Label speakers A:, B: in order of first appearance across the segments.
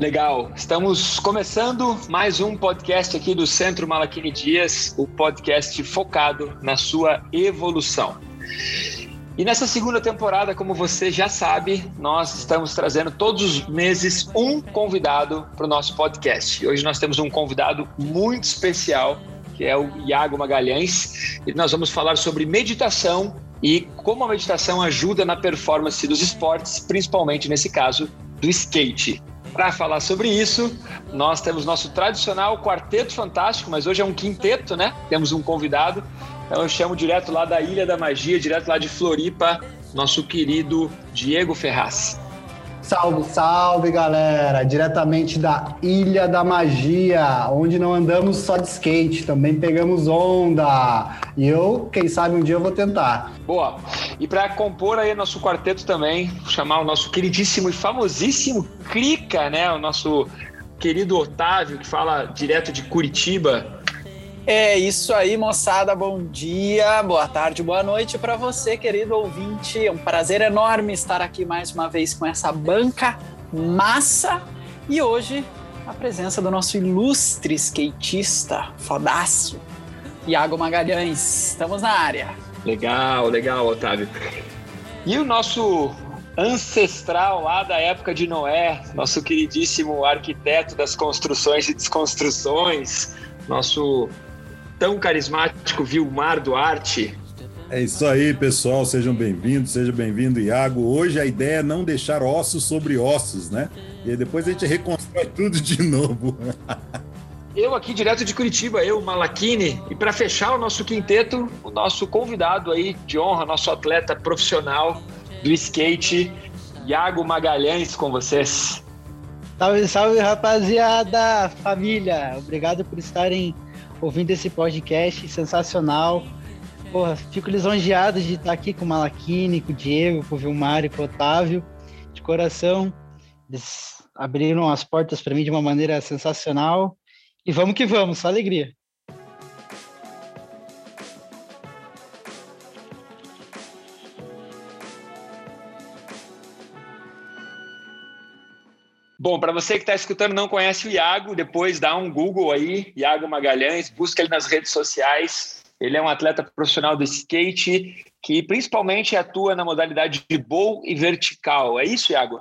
A: Legal, estamos começando mais um podcast aqui do Centro Malaquini Dias, o podcast focado na sua evolução. E nessa segunda temporada, como você já sabe, nós estamos trazendo todos os meses um convidado para o nosso podcast. Hoje nós temos um convidado muito especial, que é o Iago Magalhães, e nós vamos falar sobre meditação e como a meditação ajuda na performance dos esportes, principalmente nesse caso do skate. Para falar sobre isso, nós temos nosso tradicional quarteto fantástico, mas hoje é um quinteto, né? Temos um convidado então eu chamo direto lá da Ilha da Magia, direto lá de Floripa, nosso querido Diego Ferraz.
B: Salve, salve galera! Diretamente da Ilha da Magia, onde não andamos só de skate, também pegamos onda. E eu, quem sabe um dia eu vou tentar.
A: Boa! E para compor aí nosso quarteto também, chamar o nosso queridíssimo e famosíssimo Crica, né? O nosso querido Otávio, que fala direto de Curitiba.
C: É isso aí, moçada. Bom dia, boa tarde, boa noite para você, querido ouvinte. É um prazer enorme estar aqui mais uma vez com essa banca massa e hoje a presença do nosso ilustre skatista, fodaço, Iago Magalhães. Estamos na área.
A: Legal, legal, Otávio. E o nosso ancestral lá da época de Noé, nosso queridíssimo arquiteto das construções e desconstruções, nosso tão carismático Vilmar Duarte.
D: É isso aí, pessoal. Sejam bem-vindos, seja bem-vindo, Iago. Hoje a ideia é não deixar ossos sobre ossos, né? E aí depois a gente reconstrói tudo de novo.
A: Eu aqui direto de Curitiba, eu, Malakini, e para fechar o nosso quinteto, o nosso convidado aí de honra, nosso atleta profissional do skate, Iago Magalhães, com vocês.
E: Salve, salve, rapaziada, família. Obrigado por estarem ouvindo esse podcast sensacional. Porra, fico lisonjeado de estar aqui com o Malaquini, com o Diego, com o Vilmar com o Otávio. De coração, eles abriram as portas para mim de uma maneira sensacional. E vamos que vamos, só alegria.
A: Bom, para você que está escutando não conhece o Iago, depois dá um Google aí, Iago Magalhães, busca ele nas redes sociais. Ele é um atleta profissional do skate que principalmente atua na modalidade de bowl e vertical. É isso, Iago?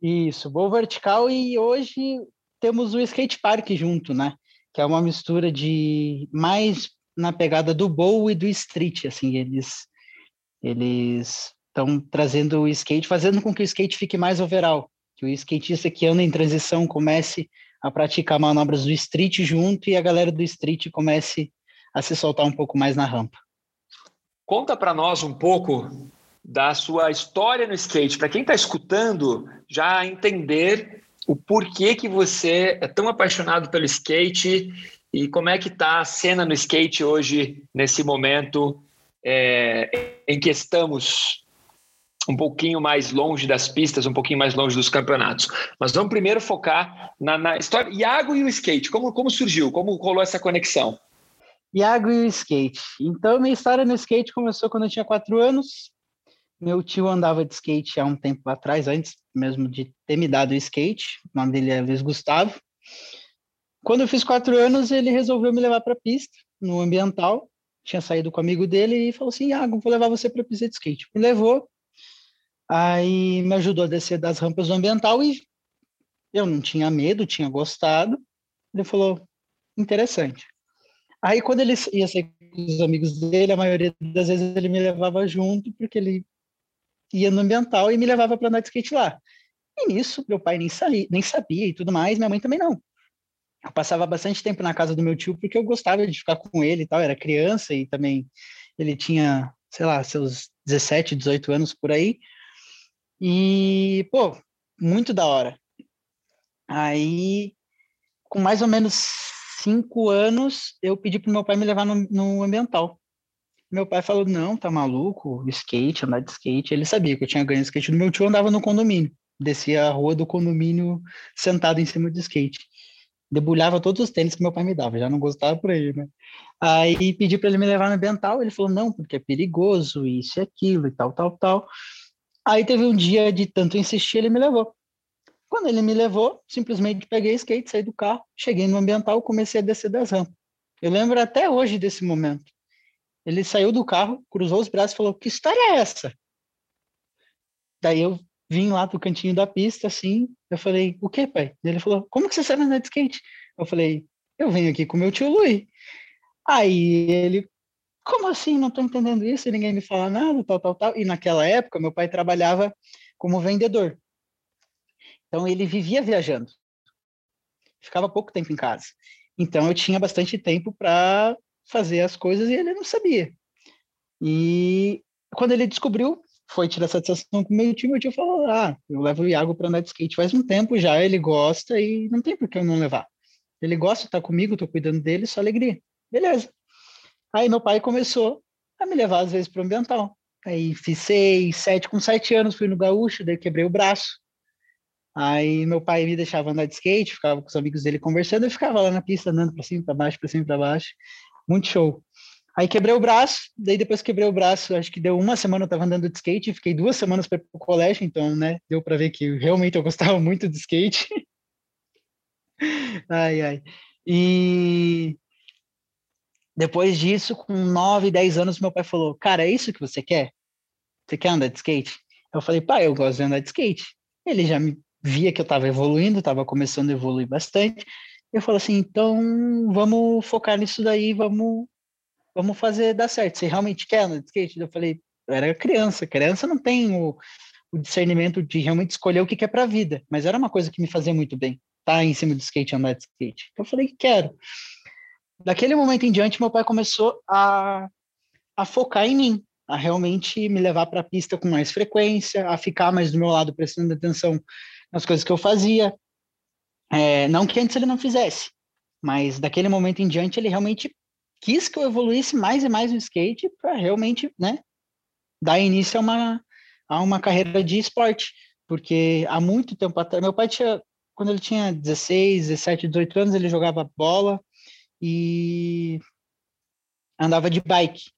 E: Isso, bowl vertical e hoje temos o skate park junto, né? Que é uma mistura de mais na pegada do bowl e do street, assim, eles eles estão trazendo o skate, fazendo com que o skate fique mais overall que o skatista que anda em transição comece a praticar manobras do street junto e a galera do street comece a se soltar um pouco mais na rampa.
A: Conta para nós um pouco da sua história no skate, para quem está escutando já entender o porquê que você é tão apaixonado pelo skate e como é que está a cena no skate hoje, nesse momento é, em que estamos um pouquinho mais longe das pistas, um pouquinho mais longe dos campeonatos. Mas vamos primeiro focar na, na história. Iago e o skate, como, como surgiu? Como rolou essa conexão?
E: Iago e o skate. Então, minha história no skate começou quando eu tinha quatro anos. Meu tio andava de skate há um tempo atrás, antes mesmo de ter me dado o skate. O nome dele é Luiz Gustavo. Quando eu fiz quatro anos, ele resolveu me levar para a pista, no ambiental. Tinha saído com um amigo dele e falou assim: Iago, vou levar você para a pista de skate. Me levou, Aí me ajudou a descer das rampas do ambiental e eu não tinha medo, tinha gostado. Ele falou, interessante. Aí quando ele ia sair com os amigos dele, a maioria das vezes ele me levava junto, porque ele ia no ambiental e me levava para andar de skate lá. E nisso, meu pai nem, sabia, nem sabia e tudo mais, minha mãe também não. Eu passava bastante tempo na casa do meu tio porque eu gostava de ficar com ele e tal, era criança e também ele tinha, sei lá, seus 17, 18 anos por aí. E, pô, muito da hora. Aí, com mais ou menos cinco anos, eu pedi pro meu pai me levar no, no ambiental. Meu pai falou: não, tá maluco, skate, andar de skate. Ele sabia que eu tinha ganho skate do meu tio, andava no condomínio. Descia a rua do condomínio sentado em cima do skate. Debulhava todos os tênis que meu pai me dava, já não gostava por aí, né? Aí pedi para ele me levar no ambiental, ele falou: não, porque é perigoso, isso e aquilo e tal, tal, tal. Aí teve um dia de tanto insistir, ele me levou. Quando ele me levou, simplesmente peguei skate, saí do carro, cheguei no ambiental, comecei a descer das rampas. Eu lembro até hoje desse momento. Ele saiu do carro, cruzou os braços e falou: Que história é essa? Daí eu vim lá do cantinho da pista, assim. Eu falei: O que, pai? Ele falou: Como que você sabe andar de skate? Eu falei: Eu venho aqui com meu tio Luiz. Aí ele: Como assim? Não estou entendendo isso, ninguém me fala nada, tal, tal, tal. E naquela época, meu pai trabalhava como vendedor. Então ele vivia viajando. Ficava pouco tempo em casa. Então eu tinha bastante tempo para fazer as coisas e ele não sabia. E quando ele descobriu, foi tirar satisfação com o meu tio, meu tio falou: Ah, eu levo o Iago para andar de skate faz um tempo já, ele gosta e não tem por que eu não levar. Ele gosta, tá comigo, tô cuidando dele, só alegria. Beleza. Aí meu pai começou a me levar às vezes para o ambiental. Aí fiz seis, sete, com sete anos fui no gaúcho, daí quebrei o braço. Aí meu pai me deixava andar de skate, ficava com os amigos dele conversando, eu ficava lá na pista andando para cima, para baixo, para cima, para baixo. Muito show. Aí quebrei o braço, daí depois quebrei o braço, acho que deu uma semana eu estava andando de skate, fiquei duas semanas para o colégio, então, né, deu para ver que realmente eu gostava muito de skate. ai, ai. E depois disso, com 9, 10 anos, meu pai falou: Cara, é isso que você quer? Você quer andar de skate? Eu falei: Pai, eu gosto de andar de skate. Ele já me via que eu estava evoluindo, estava começando a evoluir bastante. Eu falei assim, então vamos focar nisso daí, vamos, vamos fazer dar certo. Você realmente quer andar de skate? Eu falei, eu era criança, criança não tem o, o discernimento de realmente escolher o que quer para a vida, mas era uma coisa que me fazia muito bem, tá em cima do skate, andar de skate. Eu falei que quero. Daquele momento em diante, meu pai começou a, a focar em mim, a realmente me levar para a pista com mais frequência, a ficar mais do meu lado, prestando atenção nas coisas que eu fazia. É, não que antes ele não fizesse, mas daquele momento em diante ele realmente quis que eu evoluísse mais e mais no skate para realmente, né, dar início a uma, a uma carreira de esporte. Porque há muito tempo atrás, meu pai tinha, quando ele tinha 16, 17, 18 anos, ele jogava bola e andava de bike.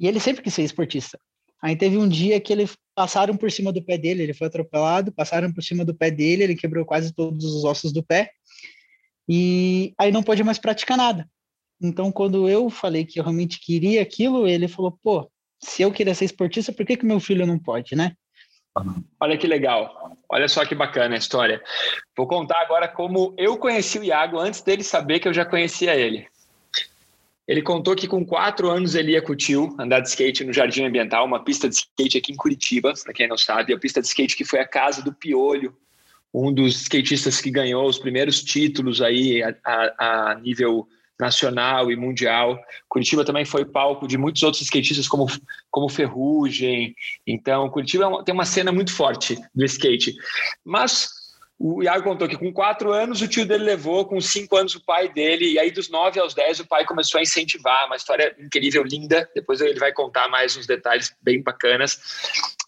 E: E ele sempre quis ser esportista. Aí teve um dia que ele passaram por cima do pé dele, ele foi atropelado, passaram por cima do pé dele, ele quebrou quase todos os ossos do pé. E aí não pôde mais praticar nada. Então, quando eu falei que eu realmente queria aquilo, ele falou: pô, se eu queria ser esportista, por que, que meu filho não pode, né?
A: Olha que legal. Olha só que bacana a história. Vou contar agora como eu conheci o Iago antes dele saber que eu já conhecia ele. Ele contou que com quatro anos ele ia com o tio andar de skate no Jardim Ambiental, uma pista de skate aqui em Curitiba, para quem não sabe, a pista de skate que foi a casa do Piolho, um dos skatistas que ganhou os primeiros títulos aí a, a, a nível nacional e mundial. Curitiba também foi palco de muitos outros skatistas como, como Ferrugem. Então, Curitiba é tem uma cena muito forte do skate. Mas o Iago contou que com quatro anos o tio dele levou, com cinco anos o pai dele, e aí dos nove aos dez o pai começou a incentivar, uma história incrível, linda. Depois ele vai contar mais uns detalhes bem bacanas.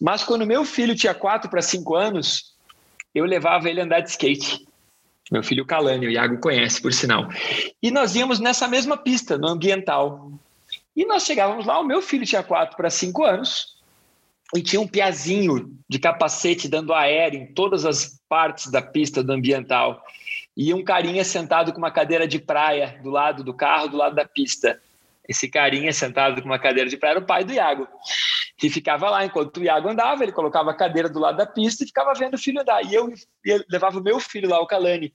A: Mas quando meu filho tinha quatro para cinco anos, eu levava ele a andar de skate. Meu filho Calani, o Iago conhece, por sinal. E nós íamos nessa mesma pista, no ambiental. E nós chegávamos lá, o meu filho tinha quatro para cinco anos, e tinha um piazinho de capacete dando aéreo em todas as partes da pista do ambiental. E um carinha sentado com uma cadeira de praia do lado do carro, do lado da pista. Esse carinha sentado com uma cadeira de praia era o pai do Iago, que ficava lá enquanto o Iago andava, ele colocava a cadeira do lado da pista e ficava vendo o filho andar. E eu, eu levava o meu filho lá, o Calani.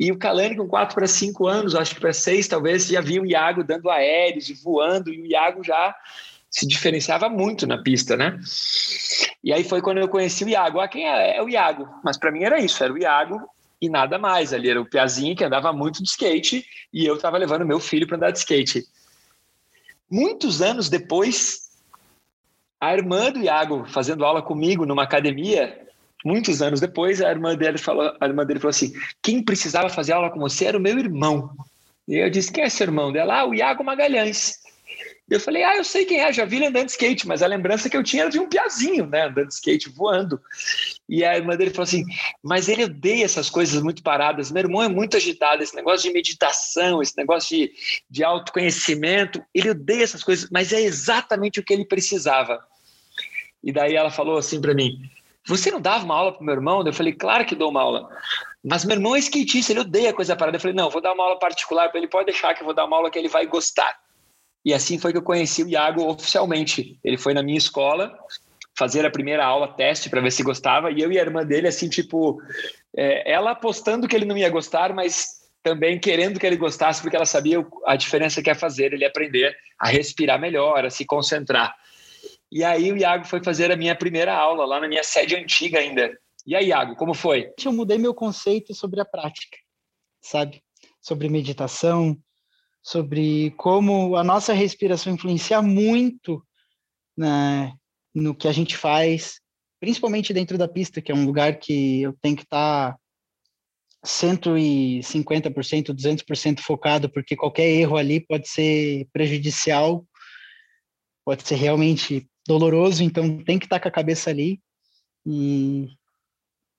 A: E o Calani, com 4 para 5 anos, acho que para 6 talvez, já via o Iago dando aéreos e voando, e o Iago já se diferenciava muito na pista, né? E aí foi quando eu conheci o Iago. Ah, quem é? É o Iago. Mas para mim era isso, era o Iago e nada mais. Ali era o Piazinho que andava muito de skate e eu estava levando meu filho para andar de skate. Muitos anos depois, a irmã do Iago fazendo aula comigo numa academia, muitos anos depois, a irmã dele falou, a irmã dele falou assim: "Quem precisava fazer aula com você era o meu irmão". E eu disse: "Quem é esse irmão dela?" Ah, o Iago Magalhães. Eu falei, ah, eu sei quem é, já vi ele andando de skate, mas a lembrança que eu tinha era de um piazinho, né, andando de skate, voando. E a irmã dele falou assim, mas ele odeia essas coisas muito paradas, meu irmão é muito agitado, esse negócio de meditação, esse negócio de, de autoconhecimento, ele odeia essas coisas, mas é exatamente o que ele precisava. E daí ela falou assim para mim, você não dava uma aula pro meu irmão? Eu falei, claro que dou uma aula. Mas meu irmão é skatista, ele odeia coisa parada. Eu falei, não, vou dar uma aula particular para ele, pode deixar que eu vou dar uma aula que ele vai gostar. E assim foi que eu conheci o Iago oficialmente. Ele foi na minha escola fazer a primeira aula teste para ver se gostava, e eu e a irmã dele, assim, tipo, é, ela apostando que ele não ia gostar, mas também querendo que ele gostasse, porque ela sabia a diferença que ia fazer ele aprender a respirar melhor, a se concentrar. E aí o Iago foi fazer a minha primeira aula lá na minha sede antiga ainda. E aí, Iago, como foi?
E: Eu mudei meu conceito sobre a prática, sabe? Sobre meditação, sobre como a nossa respiração influencia muito né, no que a gente faz, principalmente dentro da pista, que é um lugar que eu tenho que estar tá 150%, 200% focado, porque qualquer erro ali pode ser prejudicial, pode ser realmente doloroso, então tem que estar com a cabeça ali. E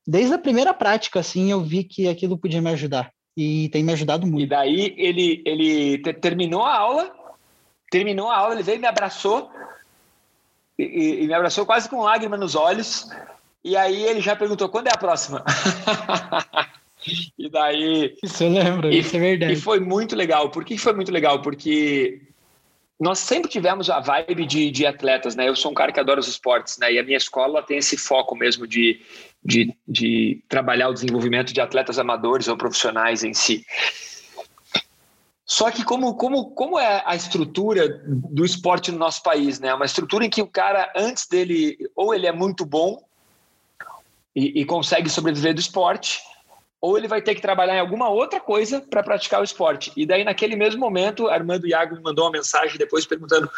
E: desde a primeira prática, assim, eu vi que aquilo podia me ajudar. E tem me ajudado muito.
A: E daí ele, ele terminou a aula, terminou a aula, ele veio e me abraçou, e, e me abraçou quase com lágrima nos olhos. E aí ele já perguntou, quando é a próxima? e daí...
E: Isso eu lembro, e, isso é verdade.
A: E foi muito legal. Por que foi muito legal? Porque nós sempre tivemos a vibe de, de atletas, né? Eu sou um cara que adora os esportes, né? E a minha escola tem esse foco mesmo de, de, de trabalhar o desenvolvimento de atletas amadores ou profissionais em si. Só que como, como, como é a estrutura do esporte no nosso país, né? Uma estrutura em que o cara, antes dele, ou ele é muito bom e, e consegue sobreviver do esporte, ou ele vai ter que trabalhar em alguma outra coisa para praticar o esporte. E daí, naquele mesmo momento, Armando Iago me mandou uma mensagem depois perguntando: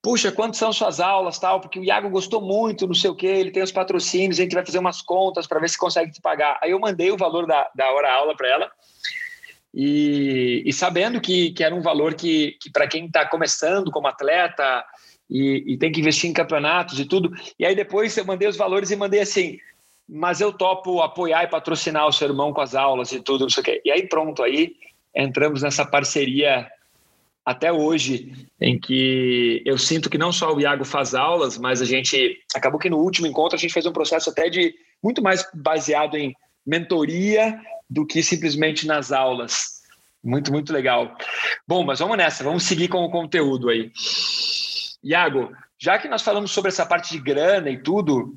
A: Puxa, quantas são suas aulas, tal? Porque o Iago gostou muito, não sei o quê, ele tem os patrocínios, a gente vai fazer umas contas para ver se consegue te pagar. Aí eu mandei o valor da, da hora-aula para ela. E, e, sabendo que, que era um valor que, que para quem está começando como atleta e, e tem que investir em campeonatos e tudo. E aí depois eu mandei os valores e mandei assim: mas eu topo apoiar e patrocinar o seu irmão com as aulas e tudo, não sei o quê. E aí pronto, aí entramos nessa parceria até hoje, em que eu sinto que não só o Iago faz aulas, mas a gente acabou que no último encontro a gente fez um processo até de muito mais baseado em mentoria do que simplesmente nas aulas. Muito, muito legal. Bom, mas vamos nessa, vamos seguir com o conteúdo aí. Iago, já que nós falamos sobre essa parte de grana e tudo,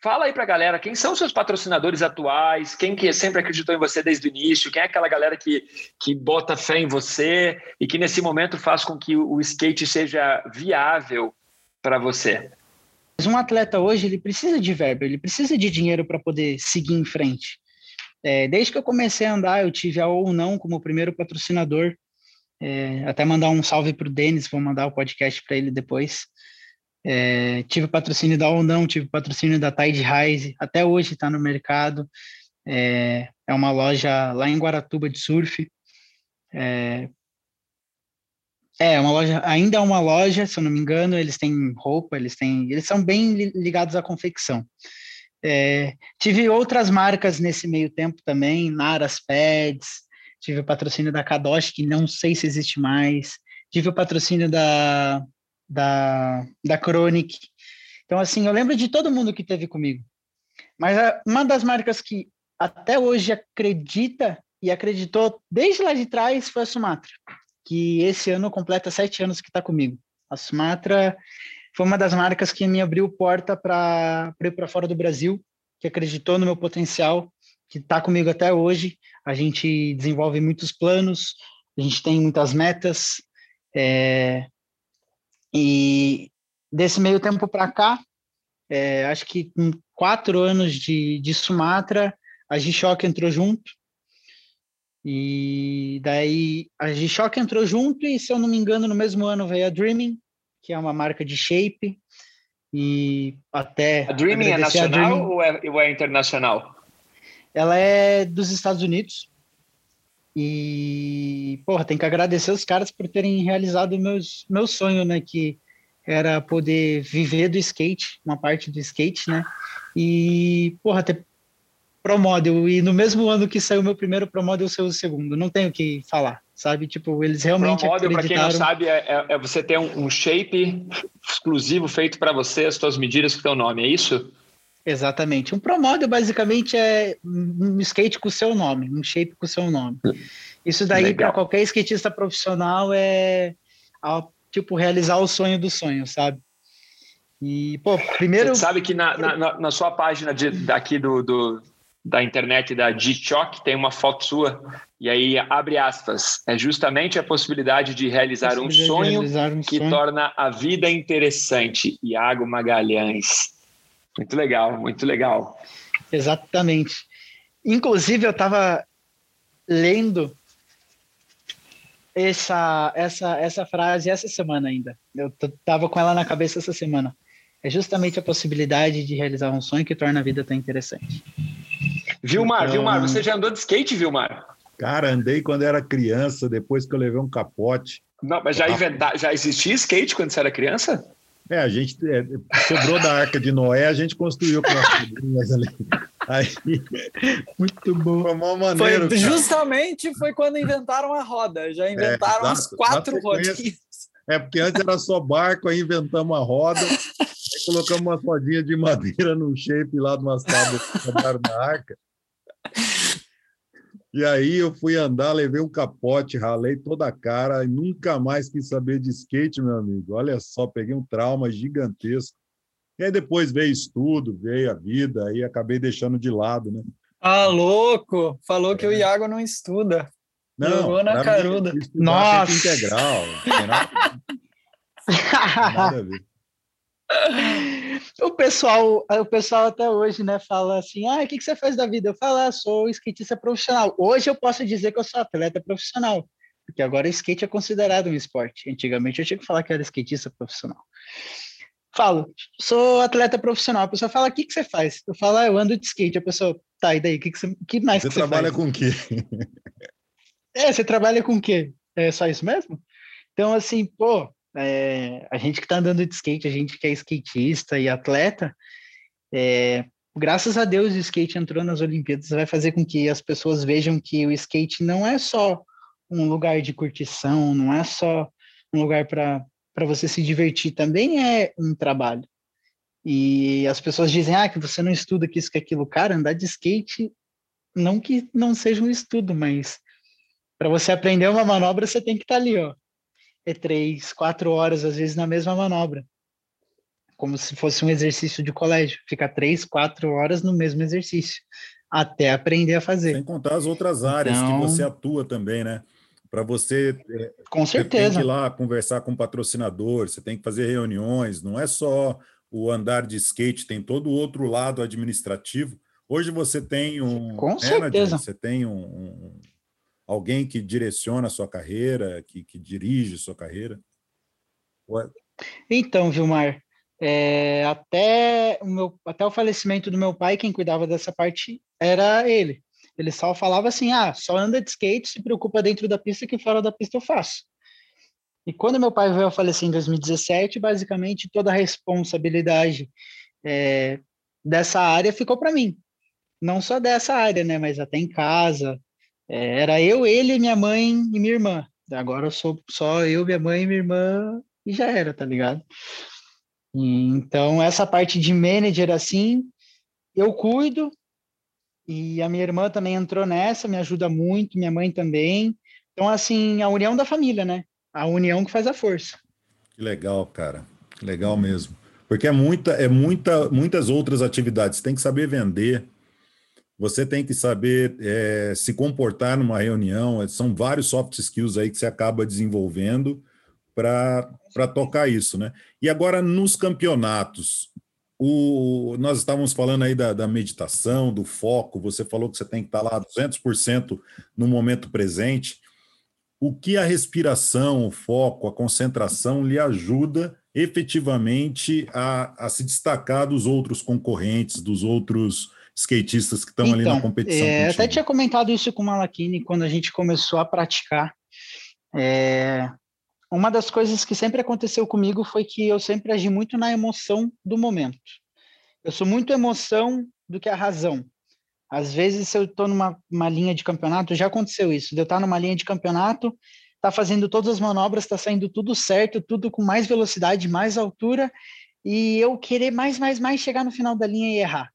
A: Fala aí para a galera, quem são seus patrocinadores atuais? Quem que sempre acreditou em você desde o início? Quem é aquela galera que, que bota fé em você e que nesse momento faz com que o skate seja viável para você?
E: Um atleta hoje ele precisa de verba, ele precisa de dinheiro para poder seguir em frente. É, desde que eu comecei a andar, eu tive a ou não como primeiro patrocinador. É, até mandar um salve para o Denis, vou mandar o podcast para ele depois. É, tive patrocínio da Ondão, tive patrocínio da Tide Rise, até hoje está no mercado. É, é, uma loja lá em Guaratuba de surf. É, é uma loja, ainda é uma loja, se eu não me engano, eles têm roupa, eles têm, eles são bem ligados à confecção. É, tive outras marcas nesse meio tempo também, Naras Pads, tive o patrocínio da Kadosh, que não sei se existe mais, tive o patrocínio da da, da Chronic. Então, assim, eu lembro de todo mundo que teve comigo. Mas uma das marcas que até hoje acredita e acreditou desde lá de trás foi a Sumatra, que esse ano completa sete anos que está comigo. A Sumatra foi uma das marcas que me abriu porta para ir para fora do Brasil, que acreditou no meu potencial, que está comigo até hoje. A gente desenvolve muitos planos, a gente tem muitas metas. É, e desse meio tempo para cá, é, acho que com quatro anos de, de Sumatra, a G-Shock entrou junto. E daí a G-Shock entrou junto e, se eu não me engano, no mesmo ano veio a Dreaming, que é uma marca de shape. E até.
A: A Dreaming é nacional Dreaming, ou, é, ou é internacional?
E: Ela é dos Estados Unidos. E, porra, tem que agradecer os caras por terem realizado meus, meu sonho, né? Que era poder viver do skate, uma parte do skate, né? E, porra, ter Pro Model. E no mesmo ano que saiu meu primeiro Pro Model, saiu o segundo. Não tenho o que falar, sabe? Tipo, eles realmente
A: Pro Model, para quem não sabe, é, é, é, você ter um, um shape exclusivo feito para você, as suas medidas com o teu nome, é isso?
E: Exatamente. Um Pro Model basicamente é um skate com o seu nome, um shape com o seu nome. Isso daí para qualquer skatista profissional é tipo realizar o sonho do sonho, sabe? E, pô, primeiro.
A: Você sabe que na, na, na sua página de, daqui do, do, da internet da G-Shock tem uma foto sua, e aí abre aspas. É justamente a possibilidade de realizar um sonho realizar um que sonho. torna a vida interessante. Iago Magalhães. Muito legal, muito legal.
E: Exatamente. Inclusive, eu estava lendo essa, essa, essa frase essa semana ainda. Eu tava com ela na cabeça essa semana. É justamente a possibilidade de realizar um sonho que torna a vida tão interessante.
A: Vilmar, então... Vilmar, você já andou de skate, Vilmar?
D: Cara, andei quando era criança, depois que eu levei um capote.
A: Não, mas já, inventa... já existia skate quando você era criança?
D: É, a gente é, sobrou da Arca de Noé, a gente construiu com as pedrinhas ali. Aí, muito bom. Foi
C: uma maneira. Foi, justamente foi quando inventaram a roda. Já é, inventaram é, as quatro rodinhas.
D: É, porque antes era só barco, aí inventamos a roda, aí colocamos uma rodinha de madeira no shape lá de umas tábuas que na arca. E aí eu fui andar, levei um capote, ralei toda a cara e nunca mais quis saber de skate, meu amigo. Olha só, peguei um trauma gigantesco. E aí depois veio estudo, veio a vida, aí acabei deixando de lado, né?
C: Ah, louco! Falou é. que o é. Iago não estuda.
D: Não, Jogou na caruda.
C: Nossa!
D: Integral. Não tem nada,
E: nada a ver. O pessoal, o pessoal até hoje, né, fala assim: ah, o que, que você faz da vida? Eu falo, ah, sou skatista profissional. Hoje eu posso dizer que eu sou atleta profissional, porque agora o skate é considerado um esporte. Antigamente eu tinha que falar que era skatista profissional. Falo, sou atleta profissional. A pessoa fala, o que, que você faz? Eu falo, ah, eu ando de skate. A pessoa, tá, e daí? O que, que, você, que mais
D: você
E: que você
D: trabalha com o quê?
E: É, você trabalha com o quê? É só isso mesmo? Então, assim, pô, é, a gente que está andando de skate, a gente que é skatista e atleta, é, graças a Deus o skate entrou nas Olimpíadas, vai fazer com que as pessoas vejam que o skate não é só um lugar de curtição, não é só um lugar para você se divertir, também é um trabalho. E as pessoas dizem, ah, que você não estuda que isso, que aquilo. Cara, andar de skate, não que não seja um estudo, mas para você aprender uma manobra, você tem que estar tá ali, ó, é três, quatro horas, às vezes, na mesma manobra. Como se fosse um exercício de colégio. Fica três, quatro horas no mesmo exercício, até aprender a fazer.
D: Sem contar as outras áreas então... que você atua também, né? Para você. É,
E: com certeza. Você
D: tem que ir lá conversar com o patrocinador, você tem que fazer reuniões, não é só o andar de skate, tem todo o outro lado administrativo. Hoje você tem um.
E: Com manager, certeza.
D: Você tem um, um alguém que direciona a sua carreira, que, que dirige a sua carreira?
E: Então, Vilmar, é, até, o meu, até o falecimento do meu pai, quem cuidava dessa parte era ele. Ele só falava assim: ah, só anda de skate, se preocupa dentro da pista, que fora da pista eu faço. E quando meu pai veio a falecer em 2017, basicamente toda a responsabilidade é, dessa área ficou para mim. Não só dessa área, né, mas até em casa, é, era eu, ele, minha mãe e minha irmã. Agora eu sou só eu, minha mãe e minha irmã e já era, tá ligado? Então, essa parte de manager, assim, eu cuido e a minha irmã também entrou nessa, me ajuda muito, minha mãe também. Então, assim, a união da família, né? A união que faz a força.
D: Que legal, cara. Que legal mesmo. Porque é muita, é muita, muitas outras atividades. Tem que saber vender, você tem que saber é, se comportar numa reunião. São vários soft skills aí que você acaba desenvolvendo para tocar isso, né? E agora, nos campeonatos, o, nós estávamos falando aí da, da, meditação, do foco, você falou que você tem que estar lá 200% no momento presente. O que a respiração, o foco, a concentração lhe ajuda efetivamente a, a se destacar dos outros concorrentes, dos outros skatistas que estão então, ali na então, competição.
E: É, até tinha comentado isso com o Malakini quando a gente começou a praticar. É, uma das coisas que sempre aconteceu comigo foi que eu sempre agi muito na emoção do momento. Eu sou muito emoção do que a razão. Às vezes, se eu estou numa linha de campeonato, já aconteceu isso, de eu estar tá numa linha de campeonato, tá fazendo todas as manobras, está saindo tudo certo, tudo com mais velocidade, mais altura, e eu querer mais, mais, mais chegar no final da linha e errar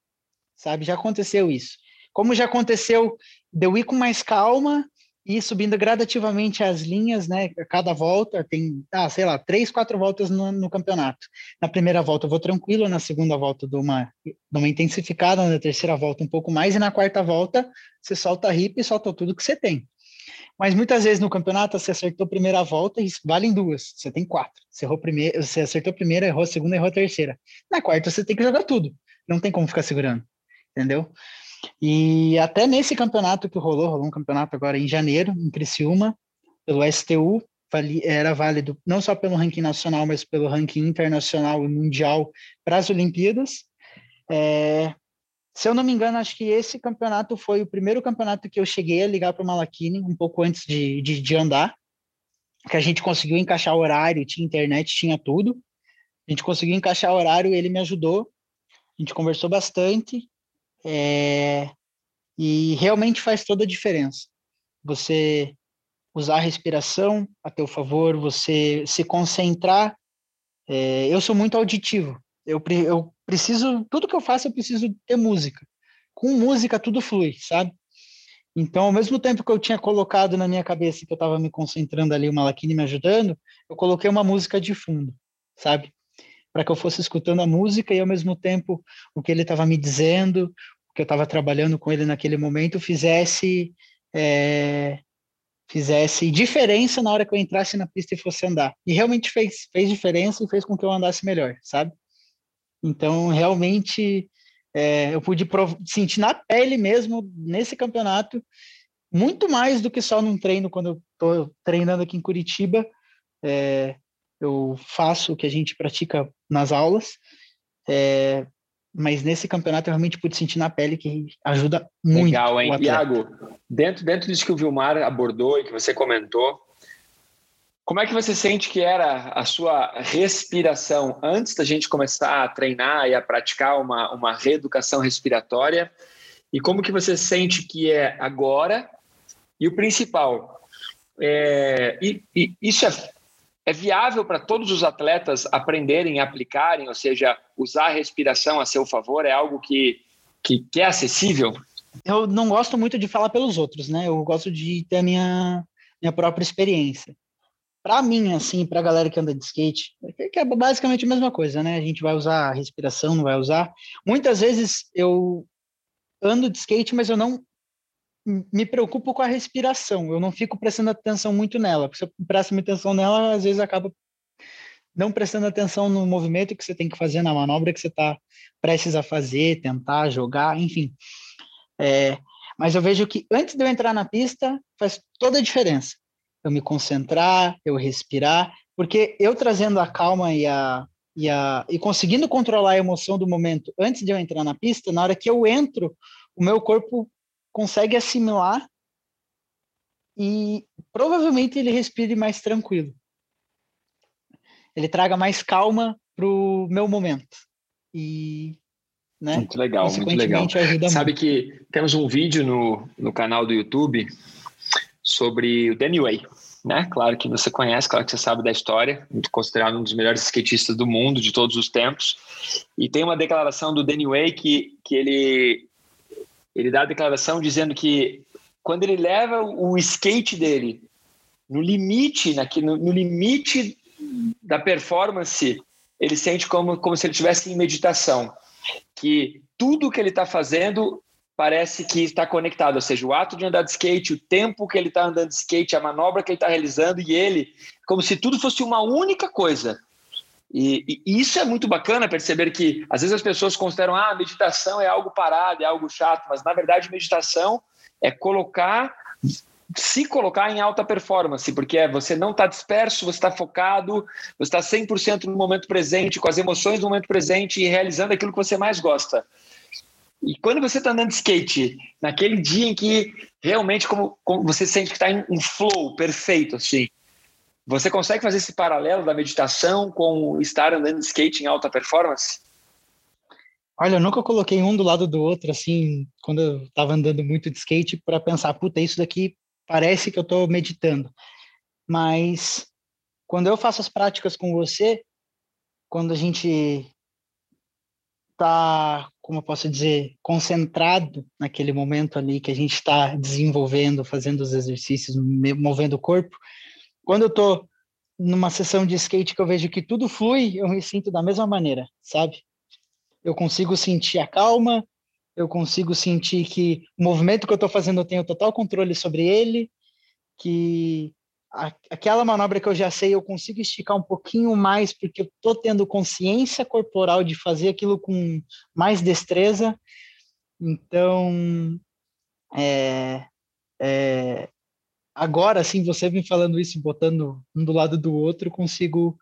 E: sabe? Já aconteceu isso. Como já aconteceu de eu ir com mais calma e subindo gradativamente as linhas, né? Cada volta tem, ah, sei lá, três, quatro voltas no, no, campeonato. Na primeira volta eu vou tranquilo, na segunda volta dou uma, dou uma intensificada, na terceira volta um pouco mais, e na quarta volta você solta a hip e solta tudo que você tem. Mas muitas vezes no campeonato você acertou a primeira volta e valem duas, você tem quatro. Você, errou primeiro, você acertou a primeira, errou a segunda, errou a terceira. Na quarta você tem que jogar tudo, não tem como ficar segurando, entendeu? E até nesse campeonato que rolou, rolou um campeonato agora em janeiro, em Criciúma, pelo STU, era válido não só pelo ranking nacional, mas pelo ranking internacional e mundial para as Olimpíadas. É, se eu não me engano, acho que esse campeonato foi o primeiro campeonato que eu cheguei a ligar para o Malakini, um pouco antes de, de, de, andar, que a gente conseguiu encaixar horário, tinha internet, tinha tudo. A gente conseguiu encaixar horário, ele me ajudou, a gente conversou bastante, é, e realmente faz toda a diferença. Você usar a respiração a teu favor, você se concentrar. É, eu sou muito auditivo. Eu, eu preciso, tudo que eu faço, eu preciso ter música. Com música, tudo flui, sabe? Então, ao mesmo tempo que eu tinha colocado na minha cabeça que eu estava me concentrando ali, o Malakini me ajudando, eu coloquei uma música de fundo, sabe? Para que eu fosse escutando a música e, ao mesmo tempo, o que ele estava me dizendo, que eu estava trabalhando com ele naquele momento fizesse é, fizesse diferença na hora que eu entrasse na pista e fosse andar. E realmente fez, fez diferença e fez com que eu andasse melhor, sabe? Então, realmente, é, eu pude sentir na pele mesmo, nesse campeonato, muito mais do que só num treino, quando eu estou treinando aqui em Curitiba. É, eu faço o que a gente pratica nas aulas, é, mas nesse campeonato eu realmente pude sentir na pele que ajuda muito.
A: Legal, hein? Iago, dentro, dentro disso que o Vilmar abordou e que você comentou, como é que você sente que era a sua respiração antes da gente começar a treinar e a praticar uma, uma reeducação respiratória? E como que você sente que é agora? E o principal, é, e, e isso é é viável para todos os atletas aprenderem aplicarem, ou seja, usar a respiração a seu favor? É algo que, que, que é acessível?
E: Eu não gosto muito de falar pelos outros, né? Eu gosto de ter a minha, minha própria experiência. Para mim, assim, para a galera que anda de skate, que é basicamente a mesma coisa, né? A gente vai usar a respiração, não vai usar. Muitas vezes eu ando de skate, mas eu não me preocupo com a respiração. Eu não fico prestando atenção muito nela. Porque se eu presto atenção nela, às vezes acaba não prestando atenção no movimento que você tem que fazer, na manobra que você está prestes a fazer, tentar jogar, enfim. É, mas eu vejo que antes de eu entrar na pista, faz toda a diferença. Eu me concentrar, eu respirar, porque eu trazendo a calma e a, e a e conseguindo controlar a emoção do momento antes de eu entrar na pista, na hora que eu entro, o meu corpo consegue assimilar e provavelmente ele respire mais tranquilo. Ele traga mais calma para o meu momento. E, né,
A: muito legal, muito legal. Sabe muito. que temos um vídeo no, no canal do YouTube sobre o Danny Way, né? Claro que você conhece, claro que você sabe da história, considerado um dos melhores skatistas do mundo de todos os tempos. E tem uma declaração do Danny Way que, que ele ele dá a declaração dizendo que quando ele leva o skate dele no limite, no, no limite da performance, ele sente como, como se ele estivesse em meditação, que tudo que ele está fazendo parece que está conectado, ou seja, o ato de andar de skate, o tempo que ele está andando de skate, a manobra que ele está realizando e ele, como se tudo fosse uma única coisa. E, e, isso é muito bacana perceber que às vezes as pessoas consideram ah, meditação é algo parado, é algo chato, mas na verdade meditação é colocar se colocar em alta performance, porque é, você não está disperso, você está focado, você está 100% no momento presente, com as emoções do momento presente e realizando aquilo que você mais gosta. E quando você está andando de skate, naquele dia em que realmente como, como você sente que está em um flow perfeito, assim, você consegue fazer esse paralelo da meditação com estar andando de skate em alta performance?
E: Olha, eu nunca coloquei um do lado do outro, assim, quando eu estava andando muito de skate, para pensar, puta, isso daqui parece que eu estou meditando. Mas quando eu faço as práticas com você, quando a gente tá, como eu posso dizer, concentrado naquele momento ali que a gente está desenvolvendo, fazendo os exercícios, movendo o corpo. Quando eu tô numa sessão de skate que eu vejo que tudo flui, eu me sinto da mesma maneira, sabe? Eu consigo sentir a calma, eu consigo sentir que o movimento que eu estou fazendo eu tenho total controle sobre ele, que a, aquela manobra que eu já sei eu consigo esticar um pouquinho mais porque eu estou tendo consciência corporal de fazer aquilo com mais destreza. Então, é, é, agora, assim, você vem falando isso, botando um do lado do outro, consigo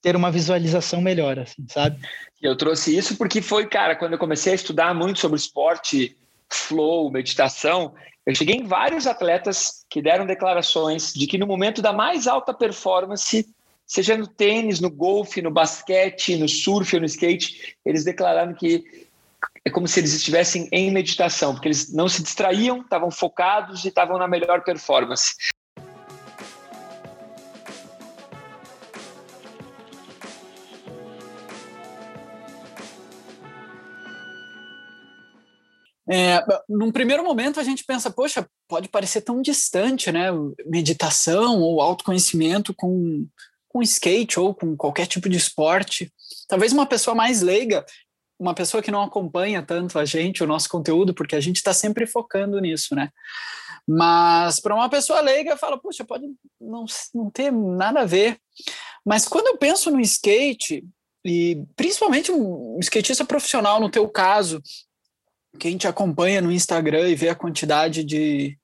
E: ter uma visualização melhor, assim, sabe?
A: Eu trouxe isso porque foi, cara, quando eu comecei a estudar muito sobre esporte, flow, meditação, eu cheguei em vários atletas que deram declarações de que no momento da mais alta performance, seja no tênis, no golfe, no basquete, no surf ou no skate, eles declararam que é como se eles estivessem em meditação, porque eles não se distraíam, estavam focados e estavam na melhor performance.
C: É, num primeiro momento a gente pensa, poxa, pode parecer tão distante, né? Meditação ou autoconhecimento com, com skate ou com qualquer tipo de esporte. Talvez uma pessoa mais leiga, uma pessoa que não acompanha tanto a gente, o nosso conteúdo, porque a gente está sempre focando nisso, né? Mas para uma pessoa leiga, fala, poxa, pode não, não ter nada a ver. Mas quando eu penso no skate, e principalmente um skatista profissional, no teu caso, quem te acompanha no Instagram e vê a quantidade de,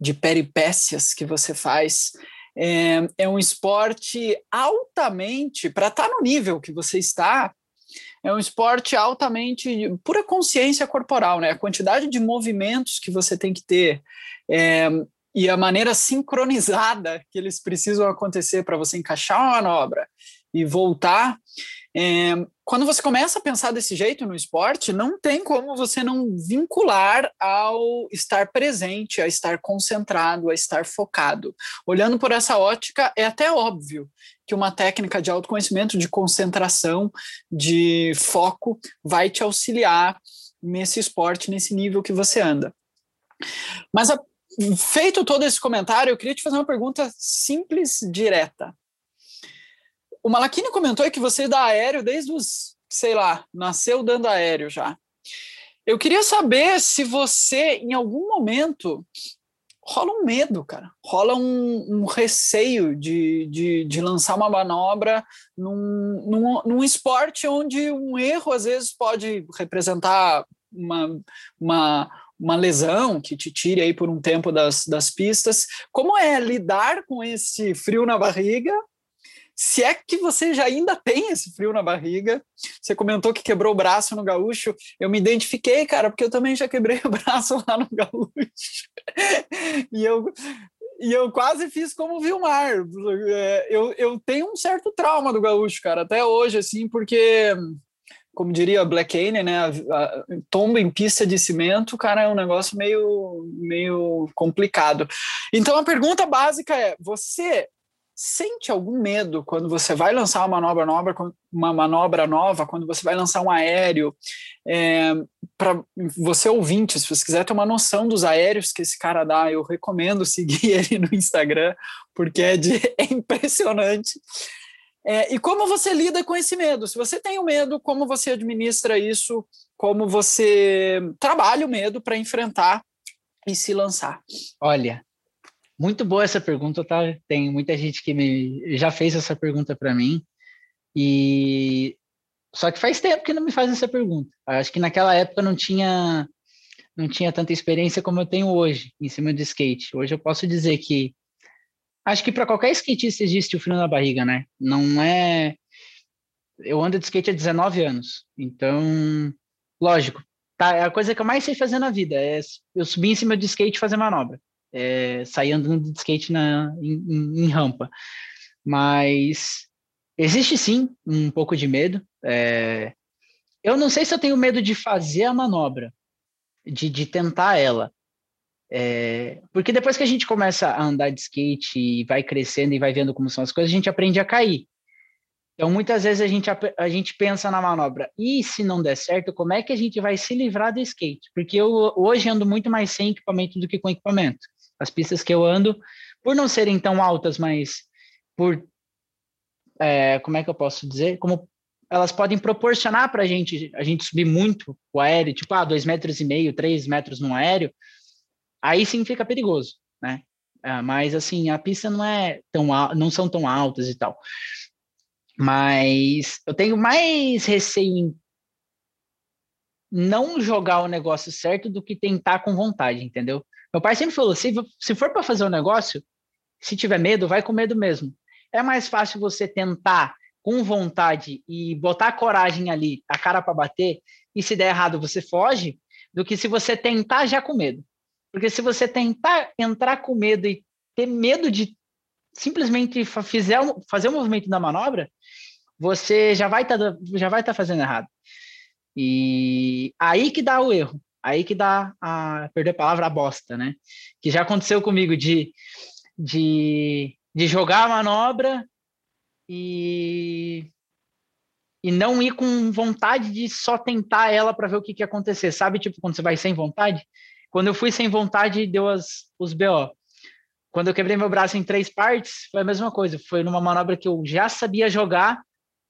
C: de peripécias que você faz, é, é um esporte altamente, para estar tá no nível que você está, é um esporte altamente pura consciência corporal, né? A quantidade de movimentos que você tem que ter é, e a maneira sincronizada que eles precisam acontecer para você encaixar uma manobra e voltar é, quando você começa a pensar desse jeito no esporte, não tem como você não vincular ao estar presente, a estar concentrado, a estar focado. Olhando por essa ótica, é até óbvio que uma técnica de autoconhecimento, de concentração, de foco, vai te auxiliar nesse esporte, nesse nível que você anda. Mas, a, feito todo esse comentário, eu queria te fazer uma pergunta simples, direta o Malakini comentou que você dá aéreo desde os, sei lá, nasceu dando aéreo já. Eu queria saber se você, em algum momento, rola um medo, cara. Rola um, um receio de, de, de, lançar uma manobra num, num, num, esporte onde um erro, às vezes, pode representar uma, uma, uma lesão que te tire aí por um tempo das, das pistas. Como é lidar com esse frio na barriga se é que você já ainda tem esse frio na barriga. Você comentou que quebrou o braço no gaúcho. Eu me identifiquei, cara, porque eu também já quebrei o braço lá no gaúcho. e eu e eu quase fiz como o Vilmar. É, eu, eu tenho um certo trauma do gaúcho, cara, até hoje, assim, porque, como diria Black Cane, né, a, a, tombo em pista de cimento, cara, é um negócio meio, meio complicado. Então, a pergunta básica é, você sente algum medo quando você vai lançar uma manobra nova, uma manobra nova, quando você vai lançar um aéreo? É, para você ouvinte, se você quiser ter uma noção dos aéreos que esse cara dá, eu recomendo seguir ele no Instagram, porque é, de, é impressionante. É, e como você lida com esse medo? Se você tem o medo, como você administra isso? Como você trabalha o medo para enfrentar e se lançar?
E: Olha, muito boa essa pergunta, tá? Tem muita gente que me já fez essa pergunta para mim e só que faz tempo que não me faz essa pergunta. Acho que naquela época não tinha não tinha tanta experiência como eu tenho hoje em cima de skate. Hoje eu posso dizer que acho que para qualquer skatista existe o frio na barriga, né? Não é eu ando de skate há 19 anos. Então, lógico, tá, é a coisa que eu mais sei fazer na vida é eu subir em cima de skate e fazer manobra é, sair andando de skate na, em, em, rampa. Mas existe sim um pouco de medo. É, eu não sei se eu tenho medo de fazer a manobra, de, de tentar ela. É, porque depois que a gente começa a andar de skate e vai crescendo e vai vendo como são as coisas, a gente aprende a cair. Então, muitas vezes a gente, a gente pensa na manobra, e se não der certo, como é que a gente vai se livrar do skate? Porque eu hoje ando muito mais sem equipamento do que com equipamento. As pistas que eu ando, por não serem tão altas, mas por. É, como é que eu posso dizer? Como elas podem proporcionar para a gente, a gente subir muito o aéreo, tipo, ah, dois metros e meio, três metros no aéreo, aí sim fica perigoso, né? É, mas assim, a pista não é tão não são tão altas e tal. Mas eu tenho mais receio em não jogar o negócio certo do que tentar com vontade, entendeu? Meu pai sempre falou: se, se for para fazer um negócio, se tiver medo, vai com medo mesmo. É mais fácil você tentar com vontade e botar coragem ali, a cara para bater, e se der errado você foge, do que se você tentar já com medo. Porque se você tentar entrar com medo e ter medo de simplesmente fizer, fazer o movimento da manobra, você já vai estar tá, já vai estar tá fazendo errado. E aí que dá o erro, aí que dá a perder a palavra a bosta, né? Que já aconteceu comigo de de, de jogar a manobra e, e não ir com vontade de só tentar ela para ver o que, que ia acontecer, sabe? Tipo, quando você vai sem vontade. Quando eu fui sem vontade, deu as, os BO. Quando eu quebrei meu braço em três partes, foi a mesma coisa. Foi numa manobra que eu já sabia jogar,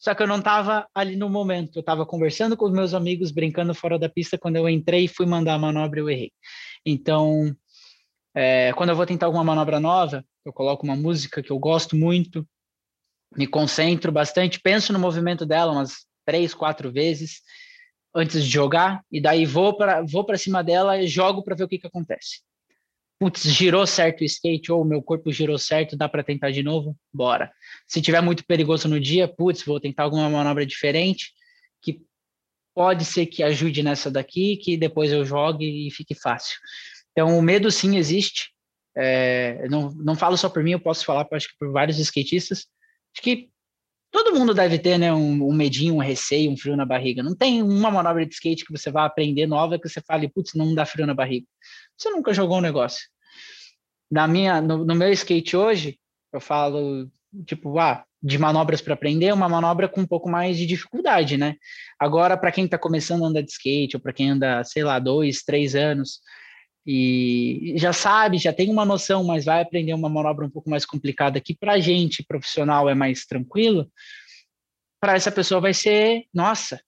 E: só que eu não estava ali no momento. Eu estava conversando com os meus amigos, brincando fora da pista. Quando eu entrei e fui mandar a manobra, eu errei. Então, é, quando eu vou tentar alguma manobra nova, eu coloco uma música que eu gosto muito, me concentro bastante, penso no movimento dela umas três, quatro vezes antes de jogar, e daí vou para vou cima dela e jogo para ver o que, que acontece. Putz, girou certo o skate, ou meu corpo girou certo, dá para tentar de novo? Bora. Se tiver muito perigoso no dia, putz, vou tentar alguma manobra diferente, que pode ser que ajude nessa daqui, que depois eu jogue e fique fácil. Então, o medo sim existe. É, não, não falo só por mim, eu posso falar acho que por vários skatistas. Acho que todo mundo deve ter, né, um, um, medinho, um receio, um frio na barriga. Não tem uma manobra de skate que você vai aprender nova que você fale, putz, não dá frio na barriga. Você nunca jogou um negócio. Na minha, no, no meu skate hoje, eu falo, tipo, ah, de manobras para aprender, uma manobra com um pouco mais de dificuldade, né? Agora, para quem está começando a andar de skate, ou para quem anda, sei lá, dois, três anos, e já sabe, já tem uma noção, mas vai aprender uma manobra um pouco mais complicada que para gente profissional é mais tranquilo, para essa pessoa vai ser, nossa,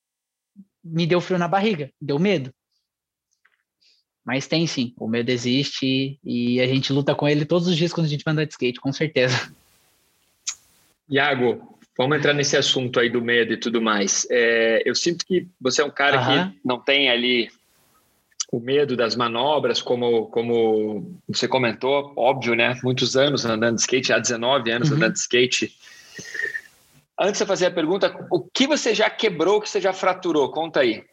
E: me deu frio na barriga, deu medo. Mas tem sim, o medo existe e a gente luta com ele todos os dias quando a gente vai andar de skate, com certeza.
A: Iago, vamos entrar nesse assunto aí do medo e tudo mais. É, eu sinto que você é um cara uhum. que não tem ali o medo das manobras, como, como você comentou, óbvio, né? Muitos anos andando de skate, há 19 anos uhum. andando de skate. Antes de fazer a pergunta, o que você já quebrou, o que você já fraturou? Conta aí.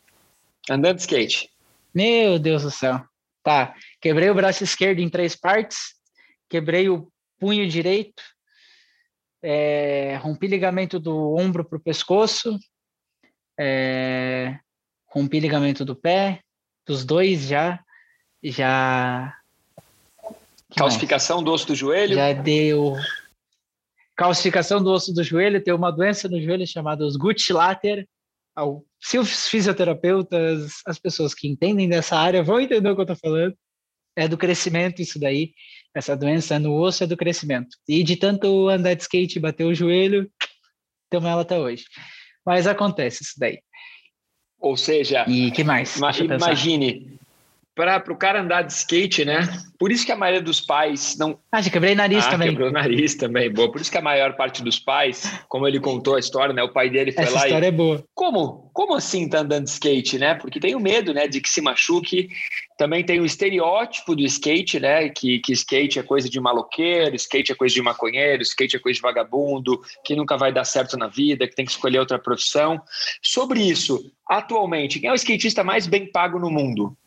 A: Andando de skate.
E: Meu Deus do céu. Tá. Quebrei o braço esquerdo em três partes, quebrei o punho direito, é, rompi ligamento do ombro para o pescoço, é, rompi ligamento do pé, dos dois já. Já.
A: Calcificação do osso do joelho?
E: Já deu. Calcificação do osso do joelho, tem uma doença no joelho chamada os Gutschlatter. Se os fisioterapeutas, as pessoas que entendem dessa área vão entender o que eu estou falando. É do crescimento isso daí. Essa doença no osso é do crescimento. E de tanto andar de skate e bater o joelho, temos ela até hoje. Mas acontece isso daí.
A: Ou seja,
E: e que mais?
A: imagine, para o cara andar de skate, né? Por isso que a maioria dos pais não.
E: Ah, já quebrei nariz ah, também.
A: Quebrou o nariz também, boa. Por isso que a maior parte dos pais, como ele contou a história, né? O pai dele foi
E: Essa
A: lá
E: e. história
A: é
E: boa.
A: Como? Como assim tá andando de skate, né? Porque tem o medo, né, de que se machuque. Também tem o estereótipo do skate, né? Que, que skate é coisa de maloqueiro, skate é coisa de maconheiro, skate é coisa de vagabundo, que nunca vai dar certo na vida, que tem que escolher outra profissão. Sobre isso, atualmente, quem é o skatista mais bem pago no mundo?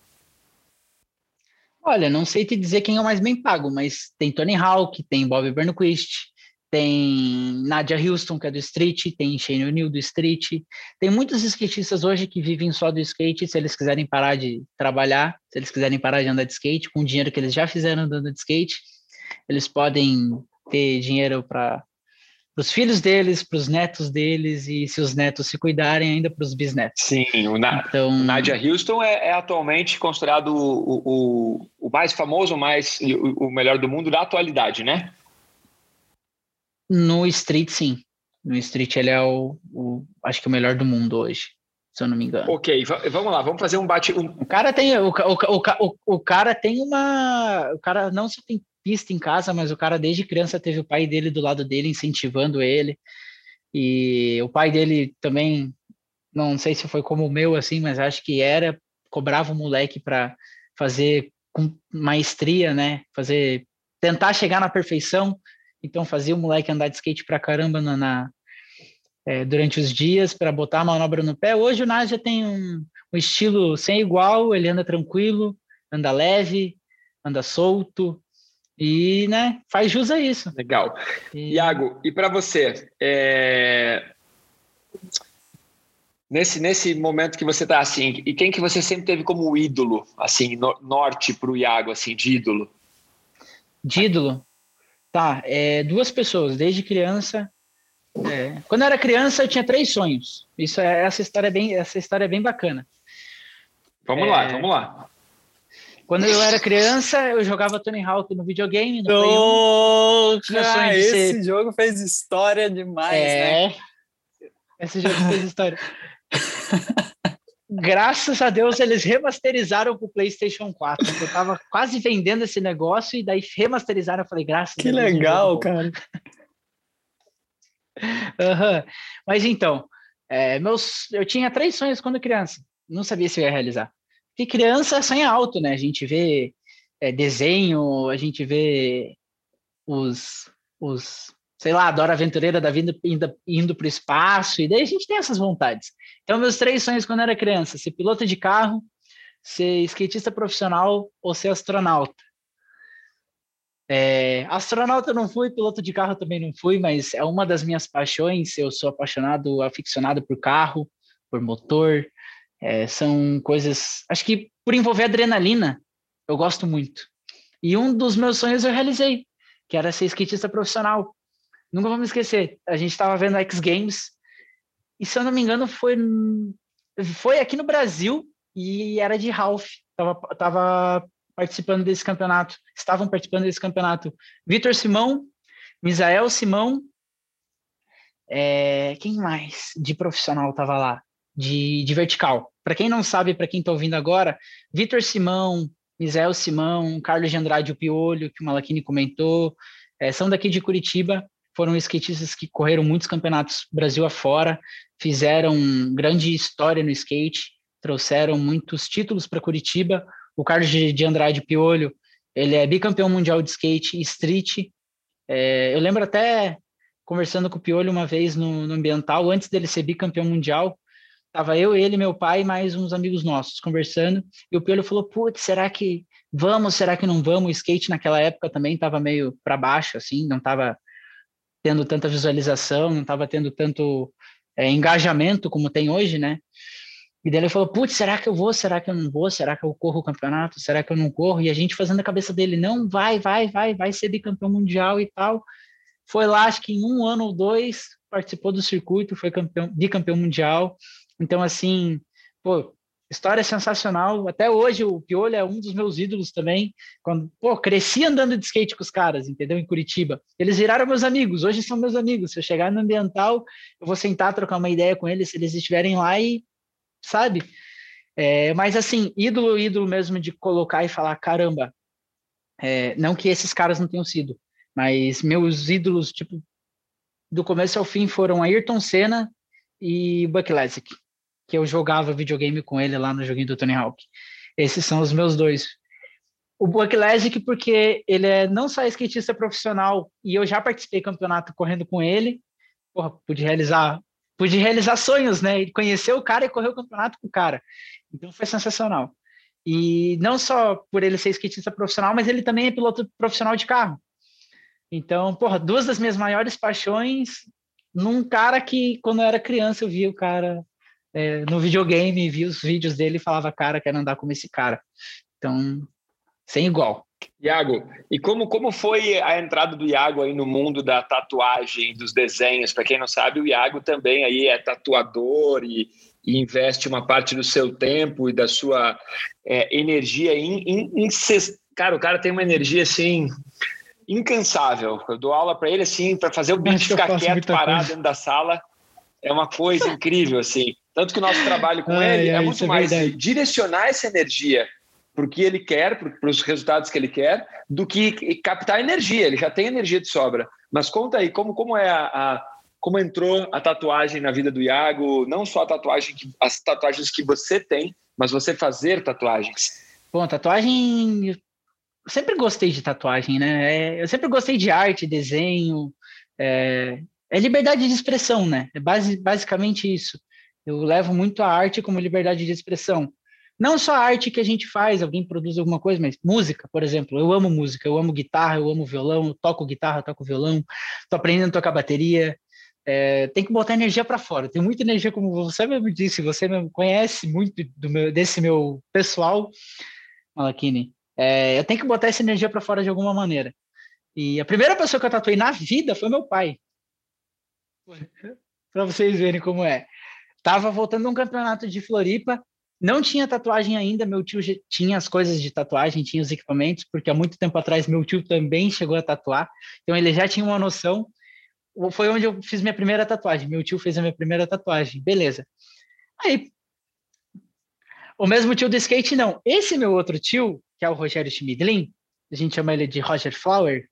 E: Olha, não sei te dizer quem é o mais bem pago, mas tem Tony Hawk, tem Bob Burnquist, tem Nadia Houston, que é do street, tem Shane O'Neill do street. Tem muitos skatistas hoje que vivem só do skate, se eles quiserem parar de trabalhar, se eles quiserem parar de andar de skate, com o dinheiro que eles já fizeram andando de skate, eles podem ter dinheiro para os filhos deles, para os netos deles e se os netos se cuidarem ainda para os bisnetos.
A: Sim, o, Na então, o Nadia Houston é, é atualmente considerado o, o, o, mais famoso, o mais o, melhor do mundo da atualidade, né?
E: No Street, sim. No Street ele é o, o acho que o melhor do mundo hoje se eu não me engano.
A: Ok, vamos lá, vamos fazer um bate. Um...
E: O cara tem. O, o, o, o, cara tem uma. O cara não só tem pista em casa, mas o cara desde criança teve o pai dele do lado dele, incentivando ele. E o pai dele também, não sei se foi como o meu, assim, mas acho que era, cobrava o moleque para fazer com maestria, né? Fazer. tentar chegar na perfeição. Então fazia o moleque andar de skate pra caramba na, na é, durante os dias para botar a manobra no pé. Hoje o Nas já tem um, um, estilo sem igual, ele anda tranquilo, anda leve, anda solto e né, faz jus a isso.
A: Legal. E... Iago, e para você, é... nesse, nesse momento que você está assim, e quem que você sempre teve como ídolo, assim, no, norte para o Iago, assim, de ídolo?
E: De ídolo? Tá, é, duas pessoas, desde criança é. Quando eu era criança, eu tinha três sonhos. Isso é, essa história é bem, essa história é bem bacana.
A: Vamos é, lá, vamos lá.
E: Quando eu era criança, eu jogava Tony Hawk no videogame. No
C: oh, cara, esse ser... jogo fez história demais, é, né?
E: Esse jogo fez história. Graças a Deus eles remasterizaram para o PlayStation 4. Eu tava quase vendendo esse negócio e daí remasterizaram. Eu falei, graças
C: que
E: a
C: Deus. Que legal, cara.
E: Uhum. Mas então, é, meus, eu tinha três sonhos quando criança. Não sabia se eu ia realizar. Porque criança sonha alto, né? A gente vê é, desenho, a gente vê os, os sei lá, Dora Aventureira da vida indo, indo para o espaço, e daí a gente tem essas vontades. Então, meus três sonhos quando era criança: ser piloto de carro, ser skatista profissional ou ser astronauta. É, astronauta não fui, piloto de carro também não fui, mas é uma das minhas paixões. Eu sou apaixonado, aficionado por carro, por motor. É, são coisas, acho que por envolver adrenalina, eu gosto muito. E um dos meus sonhos eu realizei, que era ser skatista profissional. Nunca vou me esquecer. A gente estava vendo X Games e se eu não me engano foi foi aqui no Brasil e era de Ralph. Tava, tava participando desse campeonato, estavam participando desse campeonato. Vitor Simão, Misael Simão, é, quem mais de profissional estava lá? De, de vertical. Para quem não sabe, para quem está ouvindo agora, Vitor Simão, Misael Simão, Carlos de Andrade o Piolho, que o Malachini comentou, é, são daqui de Curitiba, foram skatistas que correram muitos campeonatos Brasil afora, fizeram grande história no skate, trouxeram muitos títulos para Curitiba, o Carlos de Andrade Piolho, ele é bicampeão mundial de skate e street. É, eu lembro até conversando com o Piolho uma vez no, no ambiental, antes dele ser bicampeão mundial, tava eu, ele, meu pai e mais uns amigos nossos conversando, e o Piolho falou, putz, será que vamos, será que não vamos? O skate naquela época também estava meio para baixo, assim, não estava tendo tanta visualização, não estava tendo tanto é, engajamento como tem hoje, né? E daí ele falou, putz, será que eu vou? Será que eu não vou? Será que eu corro o campeonato? Será que eu não corro? E a gente fazendo a cabeça dele, não, vai, vai, vai, vai ser bicampeão mundial e tal. Foi lá, acho que em um ano ou dois, participou do circuito, foi campeão, bicampeão mundial. Então, assim, pô, história sensacional. Até hoje o Piolho é um dos meus ídolos também. Quando, pô, cresci andando de skate com os caras, entendeu? Em Curitiba. Eles viraram meus amigos, hoje são meus amigos. Se eu chegar no ambiental, eu vou sentar, trocar uma ideia com eles, se eles estiverem lá e sabe? É, mas assim, ídolo, ídolo mesmo de colocar e falar, caramba, é, não que esses caras não tenham sido, mas meus ídolos, tipo, do começo ao fim foram Ayrton Senna e Buck Lessick, que eu jogava videogame com ele lá no joguinho do Tony Hawk. Esses são os meus dois. O Buck Lessick porque ele é não só skatista profissional, e eu já participei do campeonato correndo com ele, porra, pude realizar pude realizar sonhos, né? E conhecer o cara e correr o campeonato com o cara. Então foi sensacional. E não só por ele ser skatista profissional, mas ele também é piloto profissional de carro. Então, porra, duas das minhas maiores paixões num cara que, quando eu era criança, eu via o cara é, no videogame, via os vídeos dele e falava, cara, quero andar como esse cara. Então, sem igual.
A: Iago, e como, como foi a entrada do Iago aí no mundo da tatuagem, dos desenhos? Para quem não sabe, o Iago também aí é tatuador e, e investe uma parte do seu tempo e da sua é, energia em, em, em, Cara, o cara tem uma energia assim incansável. Eu dou aula para ele assim, para fazer o bicho ficar quieto, parado coisa. dentro da sala. É uma coisa incrível, assim. Tanto que o nosso trabalho com ai, ele é ai, é muito mais é direcionar essa energia para o que ele quer, para os resultados que ele quer, do que captar energia. Ele já tem energia de sobra. Mas conta aí, como, como é a, a como entrou a tatuagem na vida do Iago? Não só a tatuagem, que, as tatuagens que você tem, mas você fazer tatuagens.
E: Bom, tatuagem. Eu sempre gostei de tatuagem, né? É, eu sempre gostei de arte, desenho. É, é liberdade de expressão, né? É base, basicamente isso. Eu levo muito a arte como liberdade de expressão. Não só a arte que a gente faz, alguém produz alguma coisa, mas música, por exemplo. Eu amo música, eu amo guitarra, eu amo violão, eu toco guitarra, toco violão, tô aprendendo a tocar bateria. É, tem que botar energia para fora. Tem muita energia, como você mesmo disse, você mesmo conhece muito meu, desse meu pessoal, Malakini. É, eu tenho que botar essa energia para fora de alguma maneira. E a primeira pessoa que eu tatuei na vida foi meu pai. para vocês verem como é. Tava voltando um campeonato de Floripa, não tinha tatuagem ainda, meu tio tinha as coisas de tatuagem, tinha os equipamentos, porque há muito tempo atrás meu tio também chegou a tatuar, então ele já tinha uma noção. Foi onde eu fiz minha primeira tatuagem, meu tio fez a minha primeira tatuagem, beleza. Aí, o mesmo tio do skate, não. Esse meu outro tio, que é o Rogério Schmidlin, a gente chama ele de Roger Flower,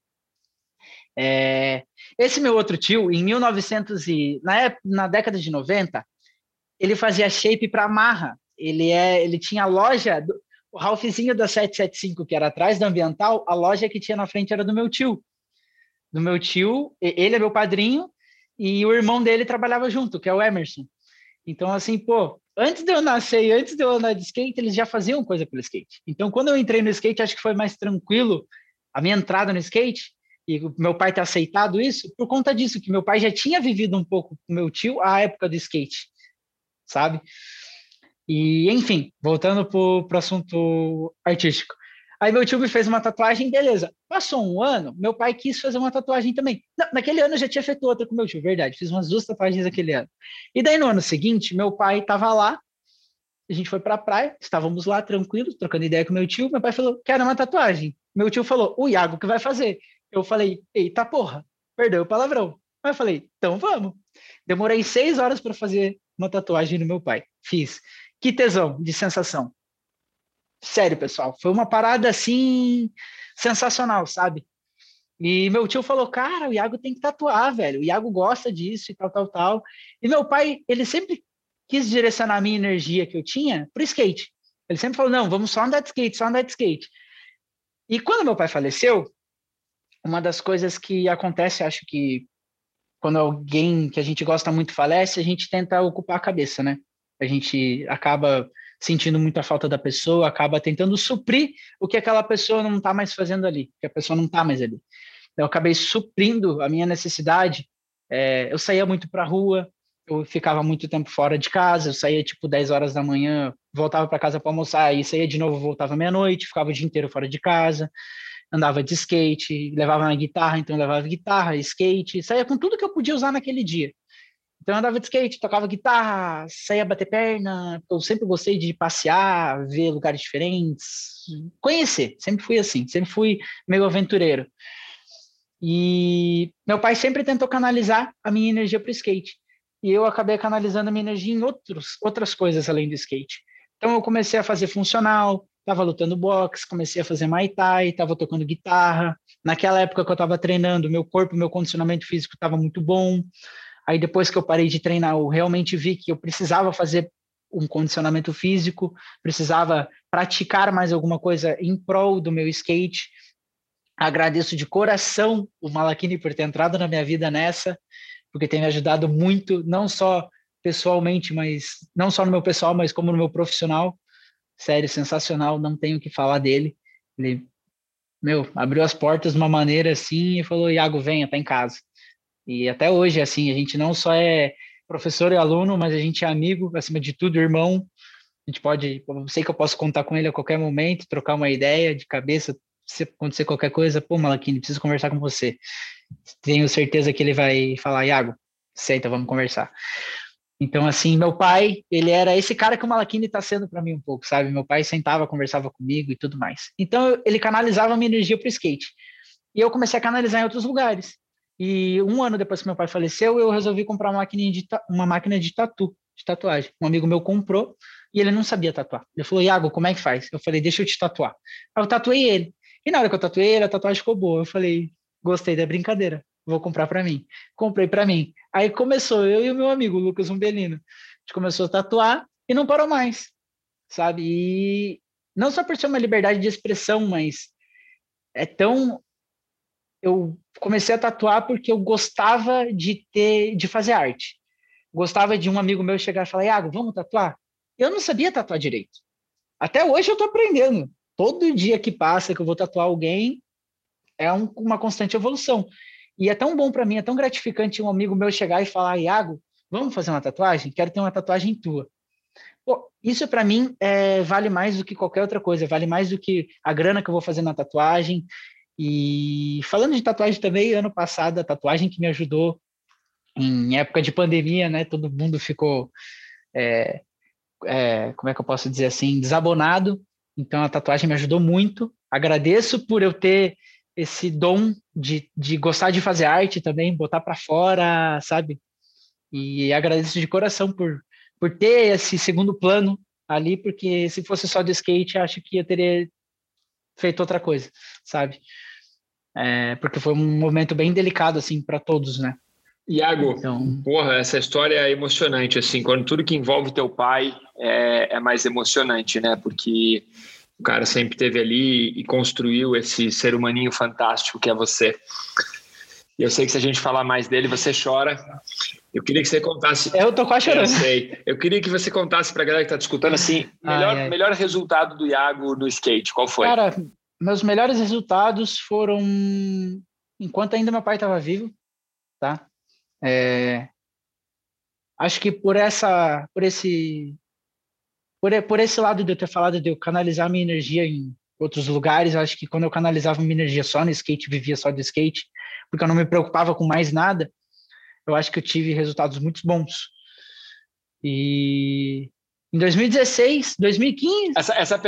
E: é, esse meu outro tio, em 1900 e na, época, na década de 90, ele fazia shape para marra ele é, ele tinha a loja, do, o Ralphzinho da 775, que era atrás da Ambiental, a loja que tinha na frente era do meu tio. Do meu tio, ele é meu padrinho, e o irmão dele trabalhava junto, que é o Emerson. Então, assim, pô, antes de eu nascer e antes de eu andar de skate, eles já faziam coisa pelo skate. Então, quando eu entrei no skate, acho que foi mais tranquilo a minha entrada no skate, e meu pai ter aceitado isso, por conta disso, que meu pai já tinha vivido um pouco com meu tio a época do skate, sabe? E, enfim, voltando para o assunto artístico. Aí meu tio me fez uma tatuagem, beleza. Passou um ano, meu pai quis fazer uma tatuagem também. Não, naquele ano eu já tinha feito outra com meu tio, verdade. Fiz umas duas tatuagens naquele ano. E daí no ano seguinte, meu pai estava lá, a gente foi para a praia, estávamos lá tranquilos, trocando ideia com meu tio. Meu pai falou: quero uma tatuagem. Meu tio falou: o Iago que vai fazer. Eu falei: eita porra, perdeu o palavrão. Mas eu falei: então vamos. Demorei seis horas para fazer uma tatuagem no meu pai. Fiz. Que tesão de sensação. Sério, pessoal, foi uma parada assim sensacional, sabe? E meu tio falou: "Cara, o Iago tem que tatuar, velho. O Iago gosta disso e tal, tal, tal". E meu pai, ele sempre quis direcionar a minha energia que eu tinha pro skate. Ele sempre falou: "Não, vamos só andar de skate, só andar de skate". E quando meu pai faleceu, uma das coisas que acontece, acho que quando alguém que a gente gosta muito falece, a gente tenta ocupar a cabeça, né? a gente acaba sentindo muita falta da pessoa, acaba tentando suprir o que aquela pessoa não está mais fazendo ali, que a pessoa não está mais ali. Eu acabei suprindo a minha necessidade. É, eu saía muito para a rua, eu ficava muito tempo fora de casa, eu saía tipo 10 horas da manhã, voltava para casa para almoçar, e saía de novo, voltava meia-noite, ficava o dia inteiro fora de casa, andava de skate, levava uma guitarra, então levava guitarra, skate, saía com tudo que eu podia usar naquele dia. Então eu andava de skate, tocava guitarra, saía bater perna. Eu sempre gostei de passear, ver lugares diferentes, conhecer. Sempre fui assim, sempre fui meio aventureiro. E meu pai sempre tentou canalizar a minha energia para o skate. E eu acabei canalizando a minha energia em outros, outras coisas além do skate. Então eu comecei a fazer funcional, estava lutando boxe, comecei a fazer Muay Thai, estava tocando guitarra. Naquela época que eu estava treinando, meu corpo, meu condicionamento físico estava muito bom. Aí depois que eu parei de treinar, eu realmente vi que eu precisava fazer um condicionamento físico, precisava praticar mais alguma coisa em prol do meu skate. Agradeço de coração o Malakini por ter entrado na minha vida nessa, porque tem me ajudado muito, não só pessoalmente, mas não só no meu pessoal, mas como no meu profissional. Sério, sensacional, não tenho o que falar dele. Ele, meu, abriu as portas de uma maneira assim e falou: Iago, venha, tá em casa. E até hoje, assim, a gente não só é professor e aluno, mas a gente é amigo, acima de tudo, irmão. A gente pode, eu sei que eu posso contar com ele a qualquer momento, trocar uma ideia de cabeça se acontecer qualquer coisa, pô, Malaquini, preciso conversar com você. Tenho certeza que ele vai falar, Iago, senta, vamos conversar. Então, assim, meu pai, ele era esse cara que o Malaquini está sendo para mim um pouco, sabe? Meu pai sentava, conversava comigo e tudo mais. Então, ele canalizava minha energia para o skate. E eu comecei a canalizar em outros lugares. E um ano depois que meu pai faleceu, eu resolvi comprar uma máquina de, uma máquina de tatu, de tatuagem. Um amigo meu comprou e ele não sabia tatuar. Ele falou, Iago, como é que faz? Eu falei, deixa eu te tatuar. Aí eu tatuei ele. E na hora que eu tatuei ele, a tatuagem ficou boa. Eu falei, gostei da brincadeira, vou comprar para mim. Comprei para mim. Aí começou, eu e o meu amigo, Lucas Umbelino. A gente começou a tatuar e não parou mais, sabe? E não só por ser uma liberdade de expressão, mas é tão eu comecei a tatuar porque eu gostava de ter de fazer arte. Gostava de um amigo meu chegar e falar: "Iago, vamos tatuar?" Eu não sabia tatuar direito. Até hoje eu estou aprendendo. Todo dia que passa que eu vou tatuar alguém é um, uma constante evolução. E é tão bom para mim, é tão gratificante um amigo meu chegar e falar: "Iago, vamos fazer uma tatuagem? Quero ter uma tatuagem tua." Pô, isso para mim é, vale mais do que qualquer outra coisa, vale mais do que a grana que eu vou fazer na tatuagem, e falando de tatuagem também, ano passado, a tatuagem que me ajudou em época de pandemia, né? Todo mundo ficou, é, é, como é que eu posso dizer assim, desabonado. Então a tatuagem me ajudou muito. Agradeço por eu ter esse dom de, de gostar de fazer arte também, botar para fora, sabe? E agradeço de coração por, por ter esse segundo plano ali, porque se fosse só de skate, acho que eu teria feito outra coisa, sabe? É, porque foi um momento bem delicado, assim, para todos, né?
A: Iago, então... porra, essa história é emocionante, assim, quando tudo que envolve teu pai é, é mais emocionante, né? Porque o cara sempre teve ali e construiu esse ser humaninho fantástico que é você. E eu sei que se a gente falar mais dele, você chora. Eu queria que você contasse.
E: Eu tô quase chorando.
A: Eu sei. Eu queria que você contasse pra galera que tá discutando assim, melhor, ai, ai. melhor resultado do Iago no skate, qual foi?
E: Cara, meus melhores resultados foram enquanto ainda meu pai estava vivo, tá? É... Acho que por essa, por esse, por, por esse lado de eu ter falado de eu canalizar minha energia em outros lugares, acho que quando eu canalizava minha energia só no skate, vivia só do skate, porque eu não me preocupava com mais nada, eu acho que eu tive resultados muito bons. E em 2016, 2015.
A: Essa, essa,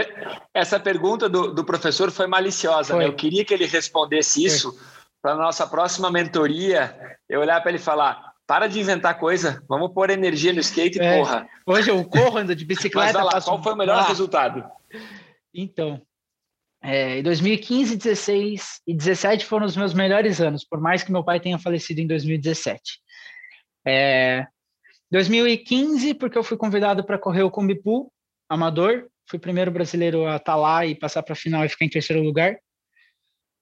A: essa pergunta do, do professor foi maliciosa. Né? Eu queria que ele respondesse isso para a nossa próxima mentoria. Eu olhar para ele e falar: para de inventar coisa, vamos pôr energia no skate, é. porra.
E: Hoje eu corro, ando de bicicleta.
A: Mas lá, qual foi o melhor resultado?
E: Então, é, 2015, 16 e 17 foram os meus melhores anos, por mais que meu pai tenha falecido em 2017. É, 2015, porque eu fui convidado para correr o Combipu amador, fui o primeiro brasileiro a estar tá lá e passar para a final e ficar em terceiro lugar.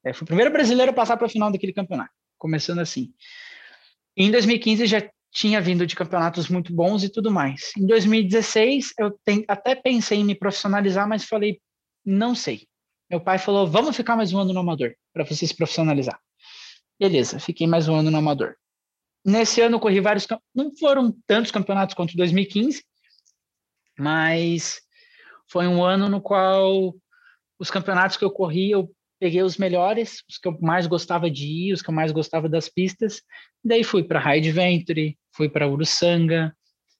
E: É, fui o primeiro brasileiro a passar para a final daquele campeonato, começando assim. Em 2015 já tinha vindo de campeonatos muito bons e tudo mais. Em 2016 eu tem, até pensei em me profissionalizar, mas falei, não sei. Meu pai falou: vamos ficar mais um ano no amador, para você se profissionalizar. Beleza, fiquei mais um ano no amador. Nesse ano corri vários, não foram tantos campeonatos quanto 2015, mas foi um ano no qual os campeonatos que eu corri, eu peguei os melhores, os que eu mais gostava de ir, os que eu mais gostava das pistas. Daí fui para Ride Venture, fui para Uruçanga,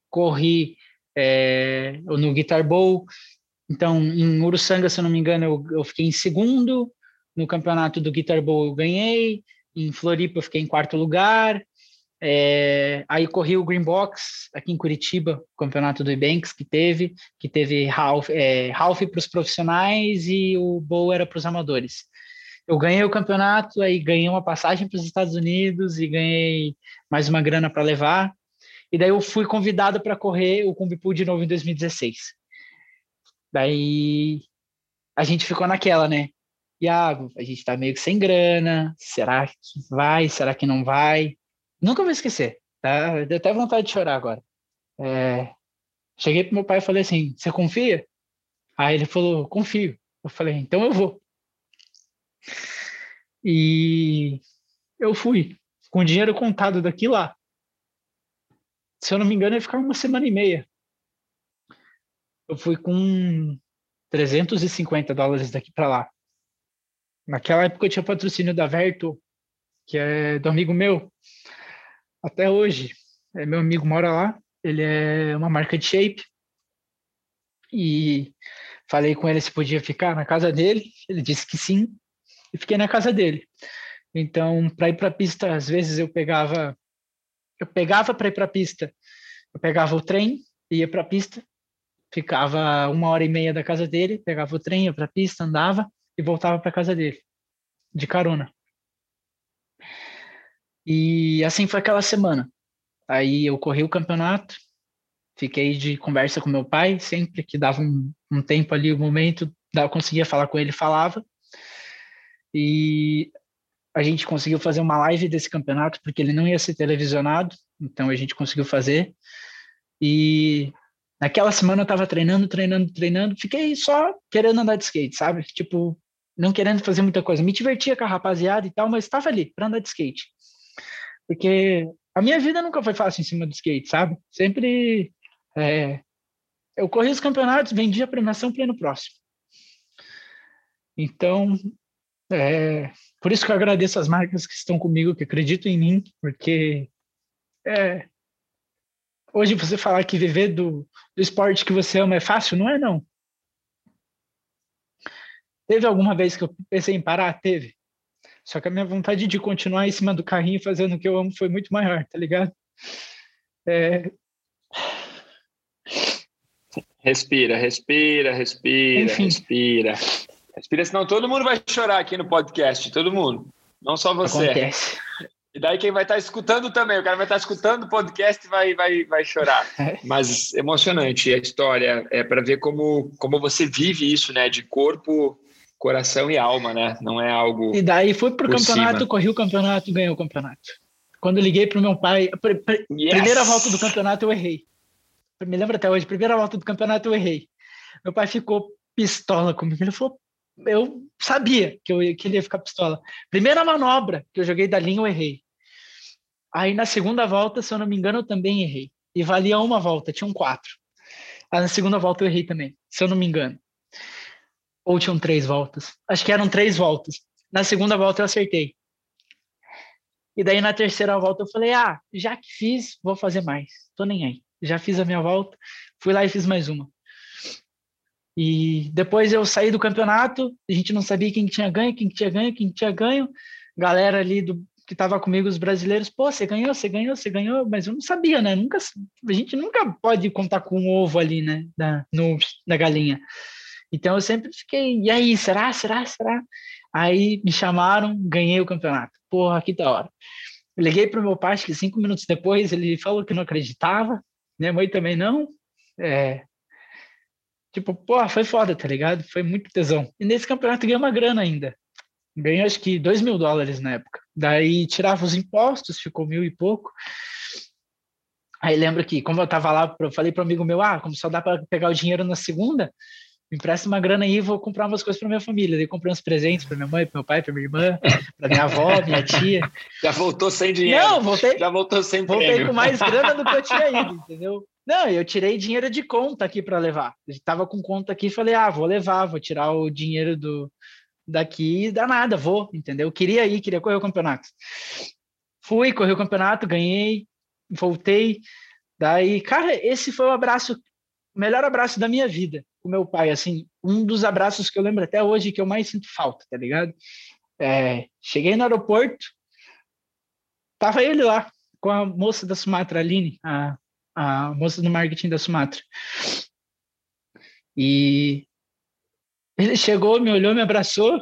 E: corri é, no Guitar Bowl, então, em Uruçanga, se eu não me engano, eu, eu fiquei em segundo. No campeonato do Guitar Bowl eu ganhei. Em Floripa eu fiquei em quarto lugar. É, aí corri o Green Box aqui em Curitiba, campeonato do Ebanks que teve, que teve half, é, half para os profissionais e o bowl era para os amadores. Eu ganhei o campeonato, aí ganhei uma passagem para os Estados Unidos e ganhei mais uma grana para levar. E daí eu fui convidado para correr o Combipool de novo em 2016. Daí a gente ficou naquela, né? Iago, a gente tá meio que sem grana, será que vai, será que não vai? Nunca vou esquecer, tá? Deu até vontade de chorar agora. É... Cheguei pro meu pai e falei assim, você confia? Aí ele falou, confio. Eu falei, então eu vou. E eu fui, com dinheiro contado daqui lá. Se eu não me engano, ia ficar uma semana e meia. Eu fui com 350 dólares daqui para lá. naquela época eu tinha patrocínio da Verto, que é do amigo meu, até hoje. É, meu amigo mora lá, ele é uma marca de shape. E falei com ele se podia ficar na casa dele, ele disse que sim, e fiquei na casa dele. Então, para ir para a pista, às vezes eu pegava eu pegava para ir para a pista, eu pegava o trem, ia para a pista, ficava uma hora e meia da casa dele, pegava o trem, ia para a pista, andava e voltava para casa dele, de carona. E assim foi aquela semana. Aí eu corri o campeonato, fiquei de conversa com meu pai, sempre que dava um, um tempo ali, um momento, eu conseguia falar com ele, falava. E a gente conseguiu fazer uma live desse campeonato, porque ele não ia ser televisionado, então a gente conseguiu fazer. E naquela semana eu tava treinando, treinando, treinando, fiquei só querendo andar de skate, sabe? Tipo, não querendo fazer muita coisa. Me divertia com a rapaziada e tal, mas estava ali para andar de skate. Porque a minha vida nunca foi fácil em cima do skate, sabe? Sempre é, eu corri os campeonatos, vendia a premiação para ir no próximo. Então, é, por isso que eu agradeço as marcas que estão comigo, que acreditam em mim, porque é, hoje você falar que viver do, do esporte que você ama é fácil, não é não. Teve alguma vez que eu pensei em parar? Teve. Só que a minha vontade de continuar em cima do carrinho fazendo o que eu amo foi muito maior, tá ligado? É...
A: Respira, respira, respira, Enfim. respira. Respira, senão todo mundo vai chorar aqui no podcast, todo mundo. Não só você. Acontece. E daí quem vai estar escutando também, o cara vai estar escutando o podcast e vai, vai, vai chorar. É. Mas emocionante a história, é para ver como, como você vive isso, né? De corpo, coração e alma, né? Não é algo.
E: E daí fui pro campeonato, cima. corri o campeonato e ganhei o campeonato. Quando liguei pro meu pai, pr pr yes. primeira volta do campeonato eu errei. Me lembro até hoje, primeira volta do campeonato eu errei. Meu pai ficou pistola comigo. Ele falou: eu sabia que, eu, que ele ia ficar pistola. Primeira manobra que eu joguei da linha, eu errei. Aí na segunda volta, se eu não me engano, eu também errei. E valia uma volta, tinham quatro. Aí na segunda volta eu errei também, se eu não me engano. Ou tinham três voltas. Acho que eram três voltas. Na segunda volta eu acertei. E daí na terceira volta eu falei: ah, já que fiz, vou fazer mais. Tô nem aí. Já fiz a minha volta, fui lá e fiz mais uma. E depois eu saí do campeonato, a gente não sabia quem tinha ganho, quem tinha ganho, quem tinha ganho. Galera ali do, que estava comigo, os brasileiros, pô, você ganhou, você ganhou, você ganhou, mas eu não sabia, né? Nunca, a gente nunca pode contar com um ovo ali, né? Da, no, da galinha. Então eu sempre fiquei, e aí, será, será, será? Aí me chamaram, ganhei o campeonato. Porra, que da hora. Eu liguei para o meu pai, acho que cinco minutos depois, ele falou que não acreditava, minha mãe também não. É, Tipo, pô, foi foda, tá ligado? Foi muito tesão. E nesse campeonato ganhei uma grana ainda. Ganhei acho que dois mil dólares na época. Daí tirava os impostos, ficou mil e pouco. Aí lembro que, como eu tava lá, eu falei para um amigo meu, ah, como só dá para pegar o dinheiro na segunda, me empresta uma grana aí, vou comprar umas coisas para minha família. Daí comprei uns presentes para minha mãe, para meu pai, para minha irmã, para minha avó, minha tia.
A: Já voltou sem dinheiro.
E: Não, voltei.
A: Já voltou sem
E: Voltei prêmio. com mais grana do que eu tinha ido, entendeu? Não, eu tirei dinheiro de conta aqui para levar. Estava com conta aqui, falei, ah, vou levar, vou tirar o dinheiro do daqui e dá nada, vou, entendeu? Eu queria ir, queria correr o campeonato. Fui, corri o campeonato, ganhei, voltei. Daí, cara, esse foi o abraço, o melhor abraço da minha vida, com meu pai, assim, um dos abraços que eu lembro até hoje que eu mais sinto falta, tá ligado? É, cheguei no aeroporto, tava ele lá, com a moça da Sumatra, Aline, a a moça do marketing da Sumatra. E ele chegou, me olhou, me abraçou.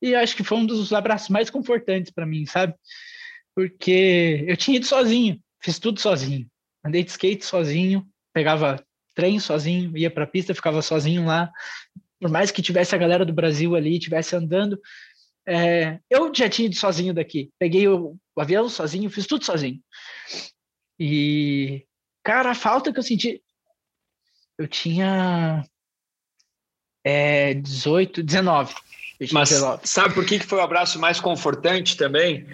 E: E acho que foi um dos abraços mais confortantes para mim, sabe? Porque eu tinha ido sozinho, fiz tudo sozinho. Andei de skate sozinho, pegava trem sozinho, ia para a pista, ficava sozinho lá. Por mais que tivesse a galera do Brasil ali, tivesse andando, é, eu já tinha ido sozinho daqui. Peguei o, o avião sozinho, fiz tudo sozinho. E, cara, a falta que eu senti. Eu tinha é, 18, 19.
A: Mas 19. sabe por que foi o abraço mais confortante também?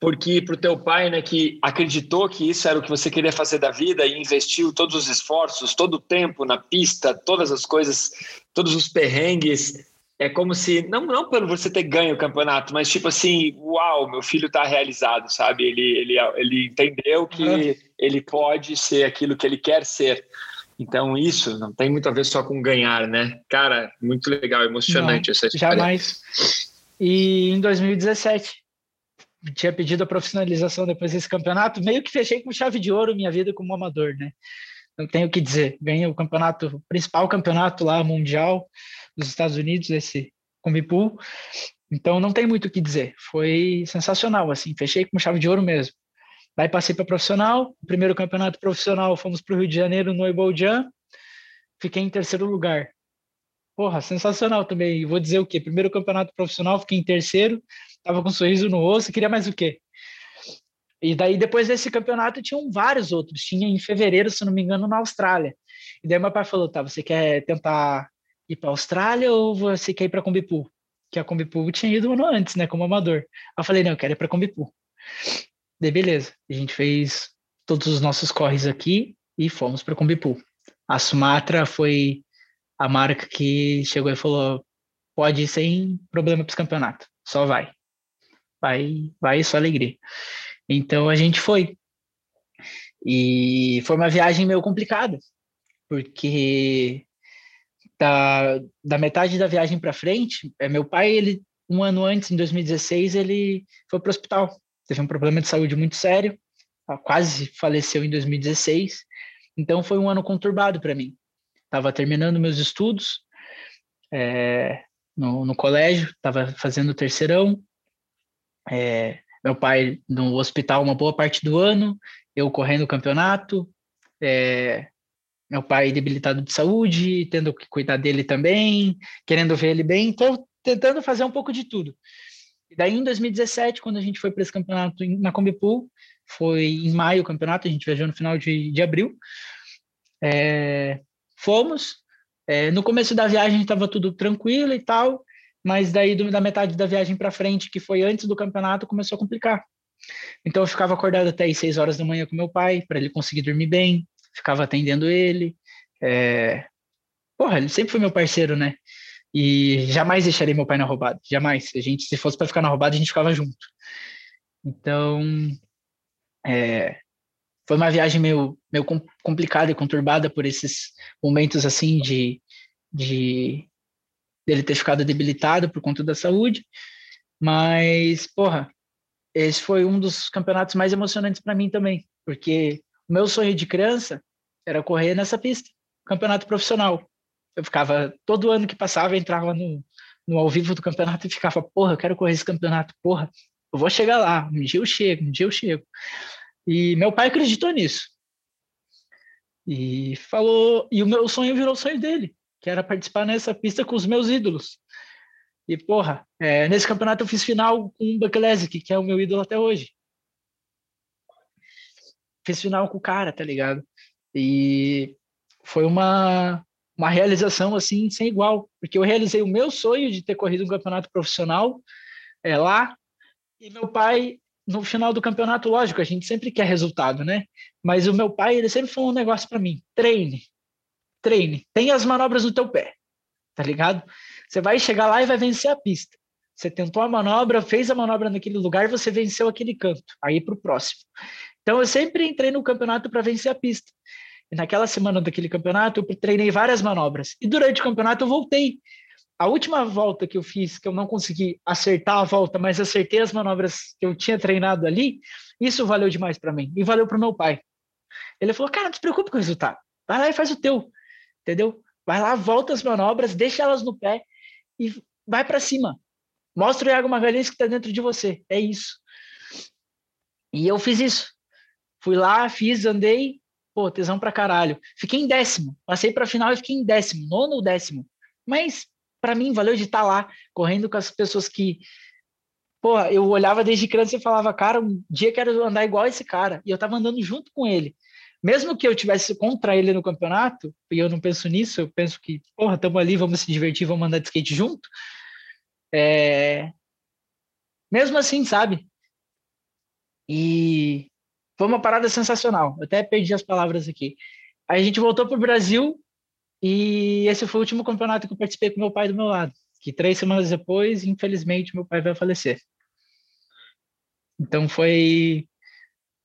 A: Porque para o teu pai, né, que acreditou que isso era o que você queria fazer da vida e investiu todos os esforços, todo o tempo na pista, todas as coisas, todos os perrengues, é como se, não, não pelo você ter ganho o campeonato, mas tipo assim, uau, meu filho está realizado, sabe? Ele, ele, ele entendeu que uhum. ele pode ser aquilo que ele quer ser. Então, isso não tem muito a ver só com ganhar, né? Cara, muito legal, emocionante
E: não,
A: essa história.
E: Jamais. E em 2017, tinha pedido a profissionalização depois desse campeonato, meio que fechei com chave de ouro minha vida como amador, né? Não tenho o que dizer. Ganhei o campeonato, o principal campeonato lá mundial dos Estados Unidos, esse Combipool. Então não tem muito o que dizer. Foi sensacional, assim, fechei com chave de ouro mesmo. Daí passei para profissional, primeiro campeonato profissional fomos para o Rio de Janeiro no Iboljan, fiquei em terceiro lugar. Porra, sensacional também. Vou dizer o quê? Primeiro campeonato profissional, fiquei em terceiro, tava com um sorriso no rosto, queria mais o quê? E daí, depois desse campeonato, tinham vários outros. Tinha em fevereiro, se não me engano, na Austrália. E daí meu pai falou, tá, você quer tentar ir para a Austrália ou você quer ir para Combipool? Que a Combipool tinha ido ano antes, né, como amador. Eu falei, não, eu quero ir para Combipool. Daí, beleza. A gente fez todos os nossos corres aqui e fomos para Combipool. A Sumatra foi a marca que chegou e falou: pode ir sem problema para os campeonatos, só vai. Vai, vai, só alegria. Então a gente foi. E foi uma viagem meio complicada, porque da, da metade da viagem para frente, é, meu pai, ele um ano antes, em 2016, ele foi para o hospital. Teve um problema de saúde muito sério, quase faleceu em 2016. Então foi um ano conturbado para mim estava terminando meus estudos é, no, no, colégio, estava fazendo terceirão. É, meu pai no hospital uma boa parte do ano, eu correndo o campeonato, é, meu pai debilitado de saúde, tendo que cuidar dele também, querendo ver ele bem, então tentando fazer um pouco de tudo. E daí em 2017, quando a gente foi para esse campeonato na Combipool, foi em maio o campeonato, a gente viajou no final de, de abril. É, Fomos. É, no começo da viagem estava tudo tranquilo e tal, mas daí do, da metade da viagem para frente, que foi antes do campeonato, começou a complicar. Então eu ficava acordado até as seis horas da manhã com meu pai, para ele conseguir dormir bem, ficava atendendo ele. É... Porra, ele sempre foi meu parceiro, né? E jamais deixaria meu pai na roubada, jamais. A gente, se fosse para ficar na roubada, a gente ficava junto. Então, é, foi uma viagem meio, meio complicada e conturbada por esses momentos assim de, de dele ter ficado debilitado por conta da saúde, mas porra, esse foi um dos campeonatos mais emocionantes para mim também, porque meu sonho de criança era correr nessa pista, campeonato profissional. Eu ficava todo ano que passava, entrava no, no ao vivo do campeonato e ficava, porra, eu quero correr esse campeonato, porra, eu vou chegar lá, um dia eu chego, um dia eu chego. E meu pai acreditou nisso. E falou, e o meu sonho virou o sonho dele, que era participar nessa pista com os meus ídolos. E, porra, é, nesse campeonato eu fiz final com o Bucklesic, que é o meu ídolo até hoje. Fiz final com o cara, tá ligado? E foi uma, uma realização, assim, sem igual. Porque eu realizei o meu sonho de ter corrido um campeonato profissional é, lá, e meu pai no final do campeonato, lógico, a gente sempre quer resultado, né? Mas o meu pai, ele sempre falou um negócio para mim: treine, treine, tenha as manobras no teu pé, tá ligado? Você vai chegar lá e vai vencer a pista. Você tentou a manobra, fez a manobra naquele lugar, você venceu aquele canto, aí para o próximo. Então eu sempre entrei no campeonato para vencer a pista. E naquela semana daquele campeonato, eu treinei várias manobras. E durante o campeonato eu voltei a última volta que eu fiz, que eu não consegui acertar a volta, mas acertei as manobras que eu tinha treinado ali, isso valeu demais para mim e valeu para o meu pai. Ele falou: Cara, não se preocupe com o resultado, vai lá e faz o teu, entendeu? Vai lá, volta as manobras, deixa elas no pé e vai para cima. Mostra o Iago Magalhães que está dentro de você. É isso. E eu fiz isso. Fui lá, fiz, andei, pô, tesão pra caralho. Fiquei em décimo. Passei pra final e fiquei em décimo, nono ou décimo. Mas para mim, valeu de estar tá lá, correndo com as pessoas que. Pô, eu olhava desde criança e falava, cara, um dia quero andar igual esse cara. E eu tava andando junto com ele. Mesmo que eu tivesse contra ele no campeonato, e eu não penso nisso, eu penso que, porra, estamos ali, vamos se divertir, vamos andar de skate junto. É... Mesmo assim, sabe? E foi uma parada sensacional. Eu até perdi as palavras aqui. Aí a gente voltou para o Brasil e esse foi o último campeonato que eu participei com meu pai do meu lado, que três semanas depois, infelizmente, meu pai vai falecer. Então foi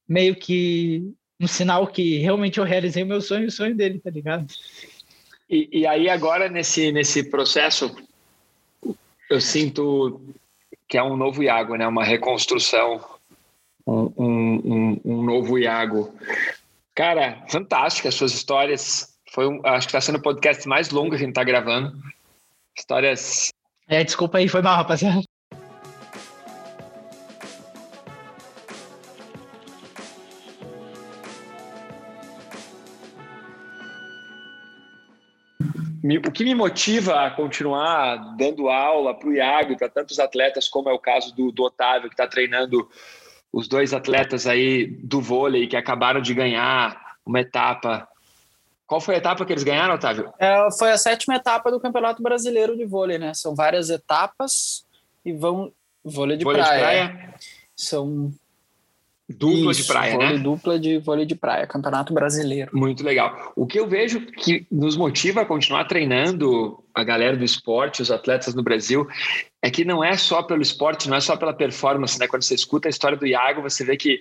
E: meio que um sinal que realmente eu realizei o meu sonho e o sonho dele, tá ligado?
A: E, e aí agora nesse, nesse processo, eu sinto que é um novo Iago, né? Uma reconstrução, um, um, um novo Iago. Cara, fantástica as suas histórias. Foi um, acho que está sendo o podcast mais longo que a gente está gravando. Histórias.
E: É, desculpa aí, foi mal, rapaziada.
A: o que me motiva a continuar dando aula para o Iago e para tantos atletas, como é o caso do, do Otávio, que está treinando os dois atletas aí do vôlei que acabaram de ganhar uma etapa. Qual foi a etapa que eles ganharam, Otávio?
C: É, foi a sétima etapa do Campeonato Brasileiro de Vôlei, né? São várias etapas e vão. Vôlei de vôlei praia. De praia. São
A: Dupla Isso, de praia,
C: vôlei
A: né?
C: Dupla de vôlei de praia, Campeonato Brasileiro.
A: Muito legal. O que eu vejo que nos motiva a continuar treinando a galera do esporte, os atletas no Brasil, é que não é só pelo esporte, não é só pela performance, né? Quando você escuta a história do Iago, você vê que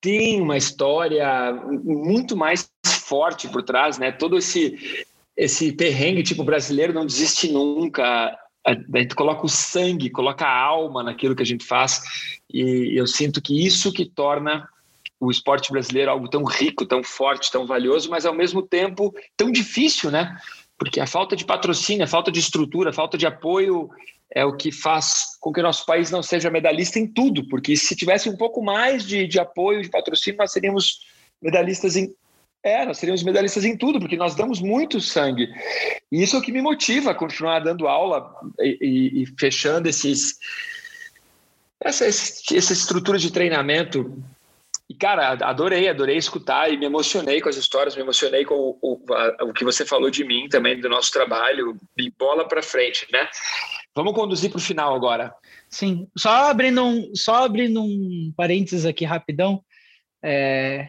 A: tem uma história muito mais forte por trás, né? Todo esse esse perrengue tipo brasileiro não desiste nunca a gente coloca o sangue, coloca a alma naquilo que a gente faz, e eu sinto que isso que torna o esporte brasileiro algo tão rico, tão forte, tão valioso, mas ao mesmo tempo tão difícil, né? Porque a falta de patrocínio, a falta de estrutura, a falta de apoio é o que faz com que o nosso país não seja medalhista em tudo, porque se tivesse um pouco mais de, de apoio, de patrocínio, nós seríamos medalhistas em é, nós seríamos medalhistas em tudo, porque nós damos muito sangue. E isso é o que me motiva a continuar dando aula e, e, e fechando esses, essa, essa estrutura de treinamento. E, cara, adorei, adorei escutar e me emocionei com as histórias, me emocionei com o, o, a, o que você falou de mim também, do nosso trabalho, e bola para frente, né? Vamos conduzir para o final agora.
E: Sim, só abrindo um, só abrindo um parênteses aqui rapidão, é,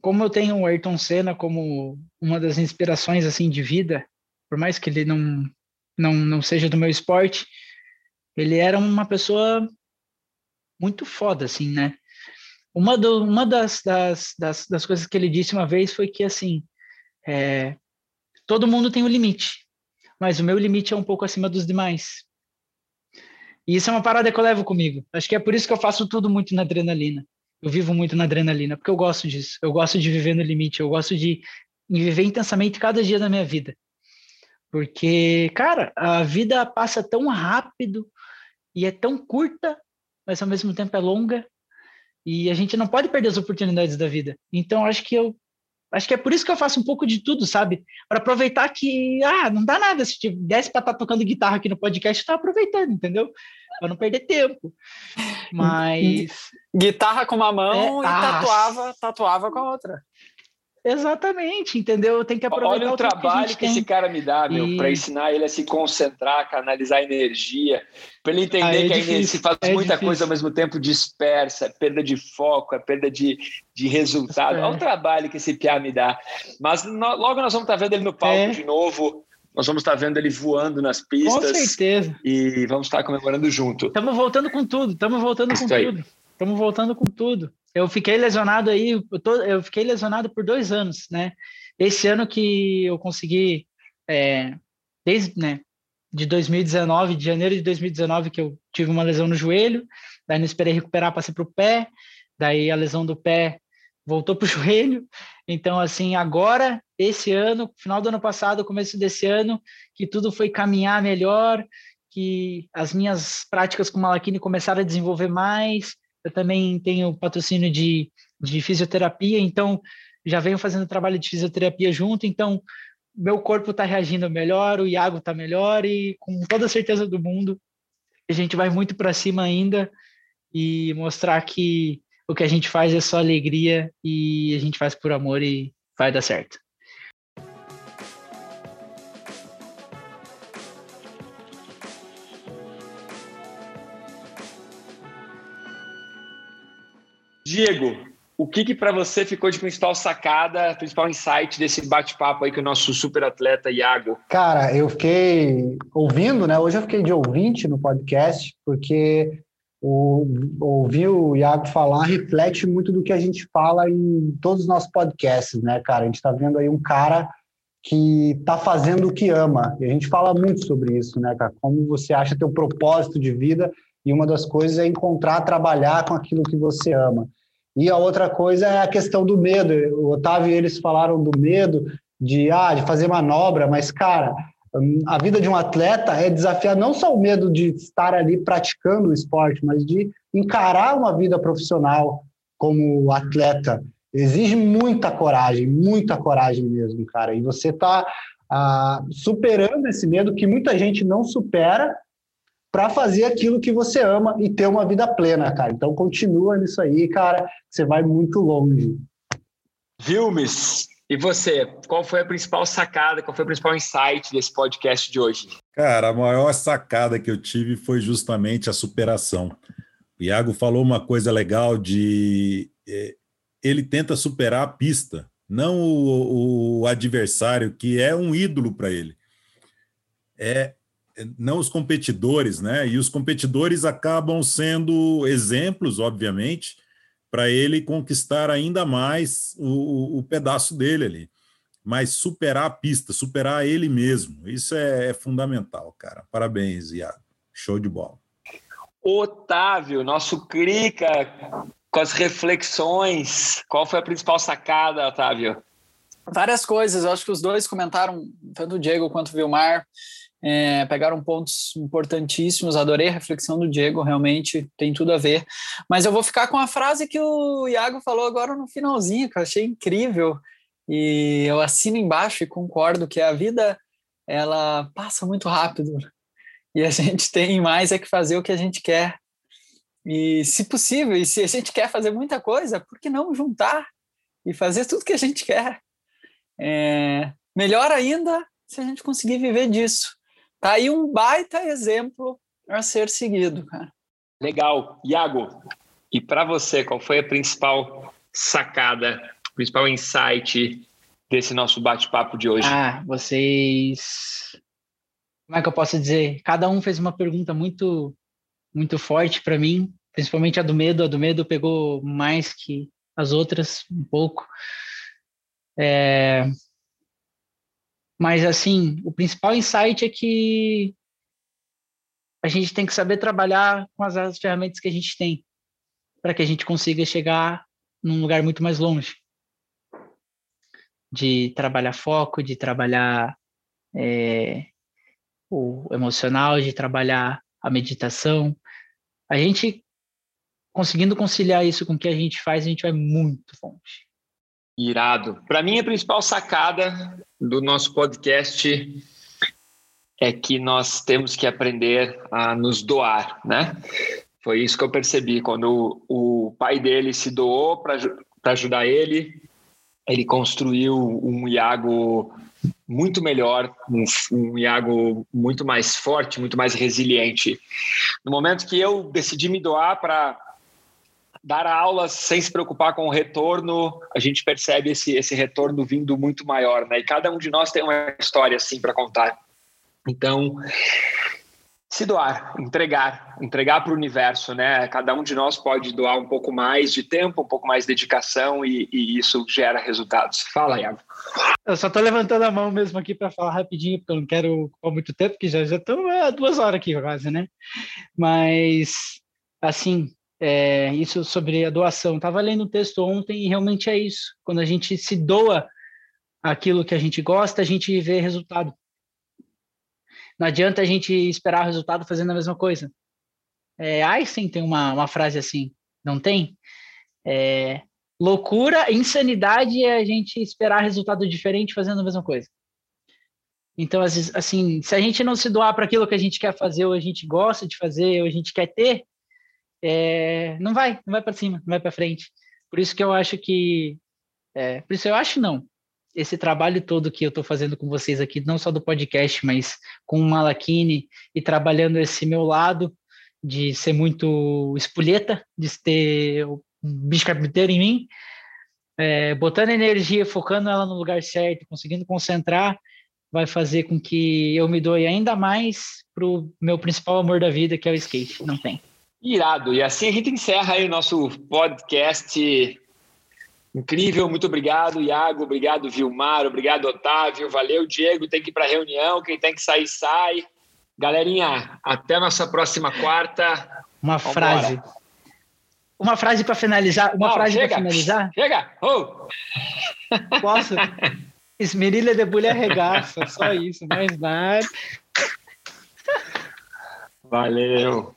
E: como eu tenho o Ayrton Senna como uma das inspirações assim de vida, por mais que ele não não, não seja do meu esporte, ele era uma pessoa muito foda, assim, né? Uma, do, uma das, das, das, das coisas que ele disse uma vez foi que, assim, é, todo mundo tem um limite, mas o meu limite é um pouco acima dos demais. E isso é uma parada que eu levo comigo. Acho que é por isso que eu faço tudo muito na adrenalina eu vivo muito na adrenalina, porque eu gosto disso. Eu gosto de viver no limite, eu gosto de viver intensamente cada dia da minha vida. Porque, cara, a vida passa tão rápido e é tão curta, mas ao mesmo tempo é longa, e a gente não pode perder as oportunidades da vida. Então, acho que eu acho que é por isso que eu faço um pouco de tudo, sabe? Para aproveitar que, ah, não dá nada. Se tivesse para estar tá tocando guitarra aqui no podcast, eu tô aproveitando, entendeu? Para não perder tempo. Mas.
C: Guitarra com uma mão é, e ah, tatuava, tatuava com a outra.
E: Exatamente, entendeu? Tem que aproveitar
A: Olha o,
E: o
A: trabalho
E: que,
A: que esse cara me dá, meu, e... para ensinar ele a se concentrar, canalizar energia, para ele entender ah, é que difícil, se faz é muita difícil. coisa ao mesmo tempo dispersa, é perda de foco, é perda de, de resultado. É. Olha o trabalho que esse piá me dá. Mas no, logo nós vamos estar tá vendo ele no palco é. de novo. Nós vamos estar tá vendo ele voando nas pistas.
E: Com certeza.
A: E vamos estar tá comemorando junto.
E: Estamos voltando com tudo, estamos voltando Isso com aí. tudo. Estamos voltando com tudo eu fiquei lesionado aí, eu, tô, eu, fiquei lesionado por dois anos, né? Esse ano que eu consegui, é, desde, né, de 2019, de janeiro de 2019, que eu tive uma lesão no joelho, daí não esperei recuperar, passei para o pé, daí a lesão do pé voltou para o joelho. Então, assim, agora, esse ano, final do ano passado, começo desse ano, que tudo foi caminhar melhor, que as minhas práticas com Malakine começaram a desenvolver mais, eu também tenho patrocínio de, de fisioterapia, então já venho fazendo trabalho de fisioterapia junto, então meu corpo está reagindo melhor, o Iago está melhor e com toda a certeza do mundo a gente vai muito para cima ainda e mostrar que o que a gente faz é só alegria e a gente faz por amor e vai dar certo.
A: Diego, o que, que para você ficou de principal sacada, principal insight desse bate-papo aí com o nosso super atleta Iago?
B: Cara, eu fiquei ouvindo, né? Hoje eu fiquei de ouvinte no podcast, porque o, ouvir o Iago falar reflete muito do que a gente fala em todos os nossos podcasts, né, cara? A gente está vendo aí um cara que está fazendo o que ama. E a gente fala muito sobre isso, né, cara? Como você acha teu propósito de vida e uma das coisas é encontrar, trabalhar com aquilo que você ama. E a outra coisa é a questão do medo. O Otávio e eles falaram do medo de, ah, de fazer manobra, mas, cara, a vida de um atleta é desafiar não só o medo de estar ali praticando o esporte, mas de encarar uma vida profissional como atleta. Exige muita coragem, muita coragem mesmo, cara. E você está ah, superando esse medo que muita gente não supera para fazer aquilo que você ama e ter uma vida plena, cara. Então continua nisso aí, cara. Você vai muito longe.
A: Vilmes, e você, qual foi a principal sacada, qual foi o principal insight desse podcast de hoje?
D: Cara, a maior sacada que eu tive foi justamente a superação. O Iago falou uma coisa legal de é, ele tenta superar a pista, não o, o adversário que é um ídolo para ele. É não os competidores, né? E os competidores acabam sendo exemplos, obviamente, para ele conquistar ainda mais o, o, pedaço dele ali. Mas superar a pista, superar ele mesmo, isso é, é fundamental, cara. Parabéns, Iago. Show de bola.
A: Otávio, nosso Crica, com as reflexões. Qual foi a principal sacada, Otávio?
C: Várias coisas. Eu acho que os dois comentaram, tanto o Diego quanto o Vilmar, é, pegaram pontos importantíssimos. Adorei a reflexão do Diego, realmente tem tudo a ver. Mas eu vou ficar com a frase que o Iago falou agora no finalzinho, que eu achei incrível. E eu assino embaixo e concordo que a vida ela passa muito rápido e a gente tem mais é que fazer o que a gente quer. E se possível, e se a gente quer fazer muita coisa, por que não juntar e fazer tudo que a gente quer? É, melhor ainda se a gente conseguir viver disso. Tá aí um baita exemplo a ser seguido, cara.
A: Legal. Iago, e para você, qual foi a principal sacada, principal insight desse nosso bate-papo de hoje?
E: Ah, vocês. Como é que eu posso dizer? Cada um fez uma pergunta muito, muito forte para mim, principalmente a do medo. A do medo pegou mais que as outras, um pouco. É, mas, assim, o principal insight é que a gente tem que saber trabalhar com as, as ferramentas que a gente tem para que a gente consiga chegar num lugar muito mais longe. De trabalhar foco, de trabalhar é, o emocional, de trabalhar a meditação. A gente conseguindo conciliar isso com o que a gente faz, a gente vai muito longe.
A: Irado. Para mim, a principal sacada do nosso podcast é que nós temos que aprender a nos doar, né? Foi isso que eu percebi quando o, pai dele se doou para ajudar ele. Ele construiu um Iago muito melhor, um, um Iago muito mais forte, muito mais resiliente. No momento que eu decidi me doar para dar aulas sem se preocupar com o retorno, a gente percebe esse, esse retorno vindo muito maior, né? E cada um de nós tem uma história assim para contar. Então, se doar, entregar, entregar para o universo, né? Cada um de nós pode doar um pouco mais de tempo, um pouco mais de dedicação e, e isso gera resultados. Fala, Iago.
E: Eu só estou levantando a mão mesmo aqui para falar rapidinho, porque eu não quero ocupar muito tempo, porque já já estamos há duas horas aqui quase, né? Mas, assim, é, isso sobre a doação. Estava lendo um texto ontem e realmente é isso. Quando a gente se doa aquilo que a gente gosta, a gente vê resultado. Não adianta a gente esperar resultado fazendo a mesma coisa. É, Einstein tem uma, uma frase assim, não tem? É, loucura, insanidade é a gente esperar resultado diferente fazendo a mesma coisa. Então, assim, se a gente não se doar para aquilo que a gente quer fazer, ou a gente gosta de fazer, ou a gente quer ter, é, não vai, não vai para cima, não vai para frente. Por isso que eu acho que, é, por isso eu acho não. Esse trabalho todo que eu estou fazendo com vocês aqui, não só do podcast, mas com o Malakine e trabalhando esse meu lado de ser muito espolheta, de ter o bicho carpinteiro em mim, é, botando energia, focando ela no lugar certo, conseguindo concentrar, vai fazer com que eu me doe ainda mais pro meu principal amor da vida, que é o skate. Não tem.
A: Irado. E assim a gente encerra aí o nosso podcast incrível. Muito obrigado, Iago. Obrigado, Vilmar. Obrigado, Otávio. Valeu, Diego. Tem que ir para reunião. Quem tem que sair, sai. Galerinha, até nossa próxima quarta.
E: Uma Vambora. frase. Uma frase para finalizar. Uma Não, frase para finalizar.
A: Chega! Oh.
E: Posso? Esmerilha de bulha regaça, só isso, mais nada.
A: Valeu.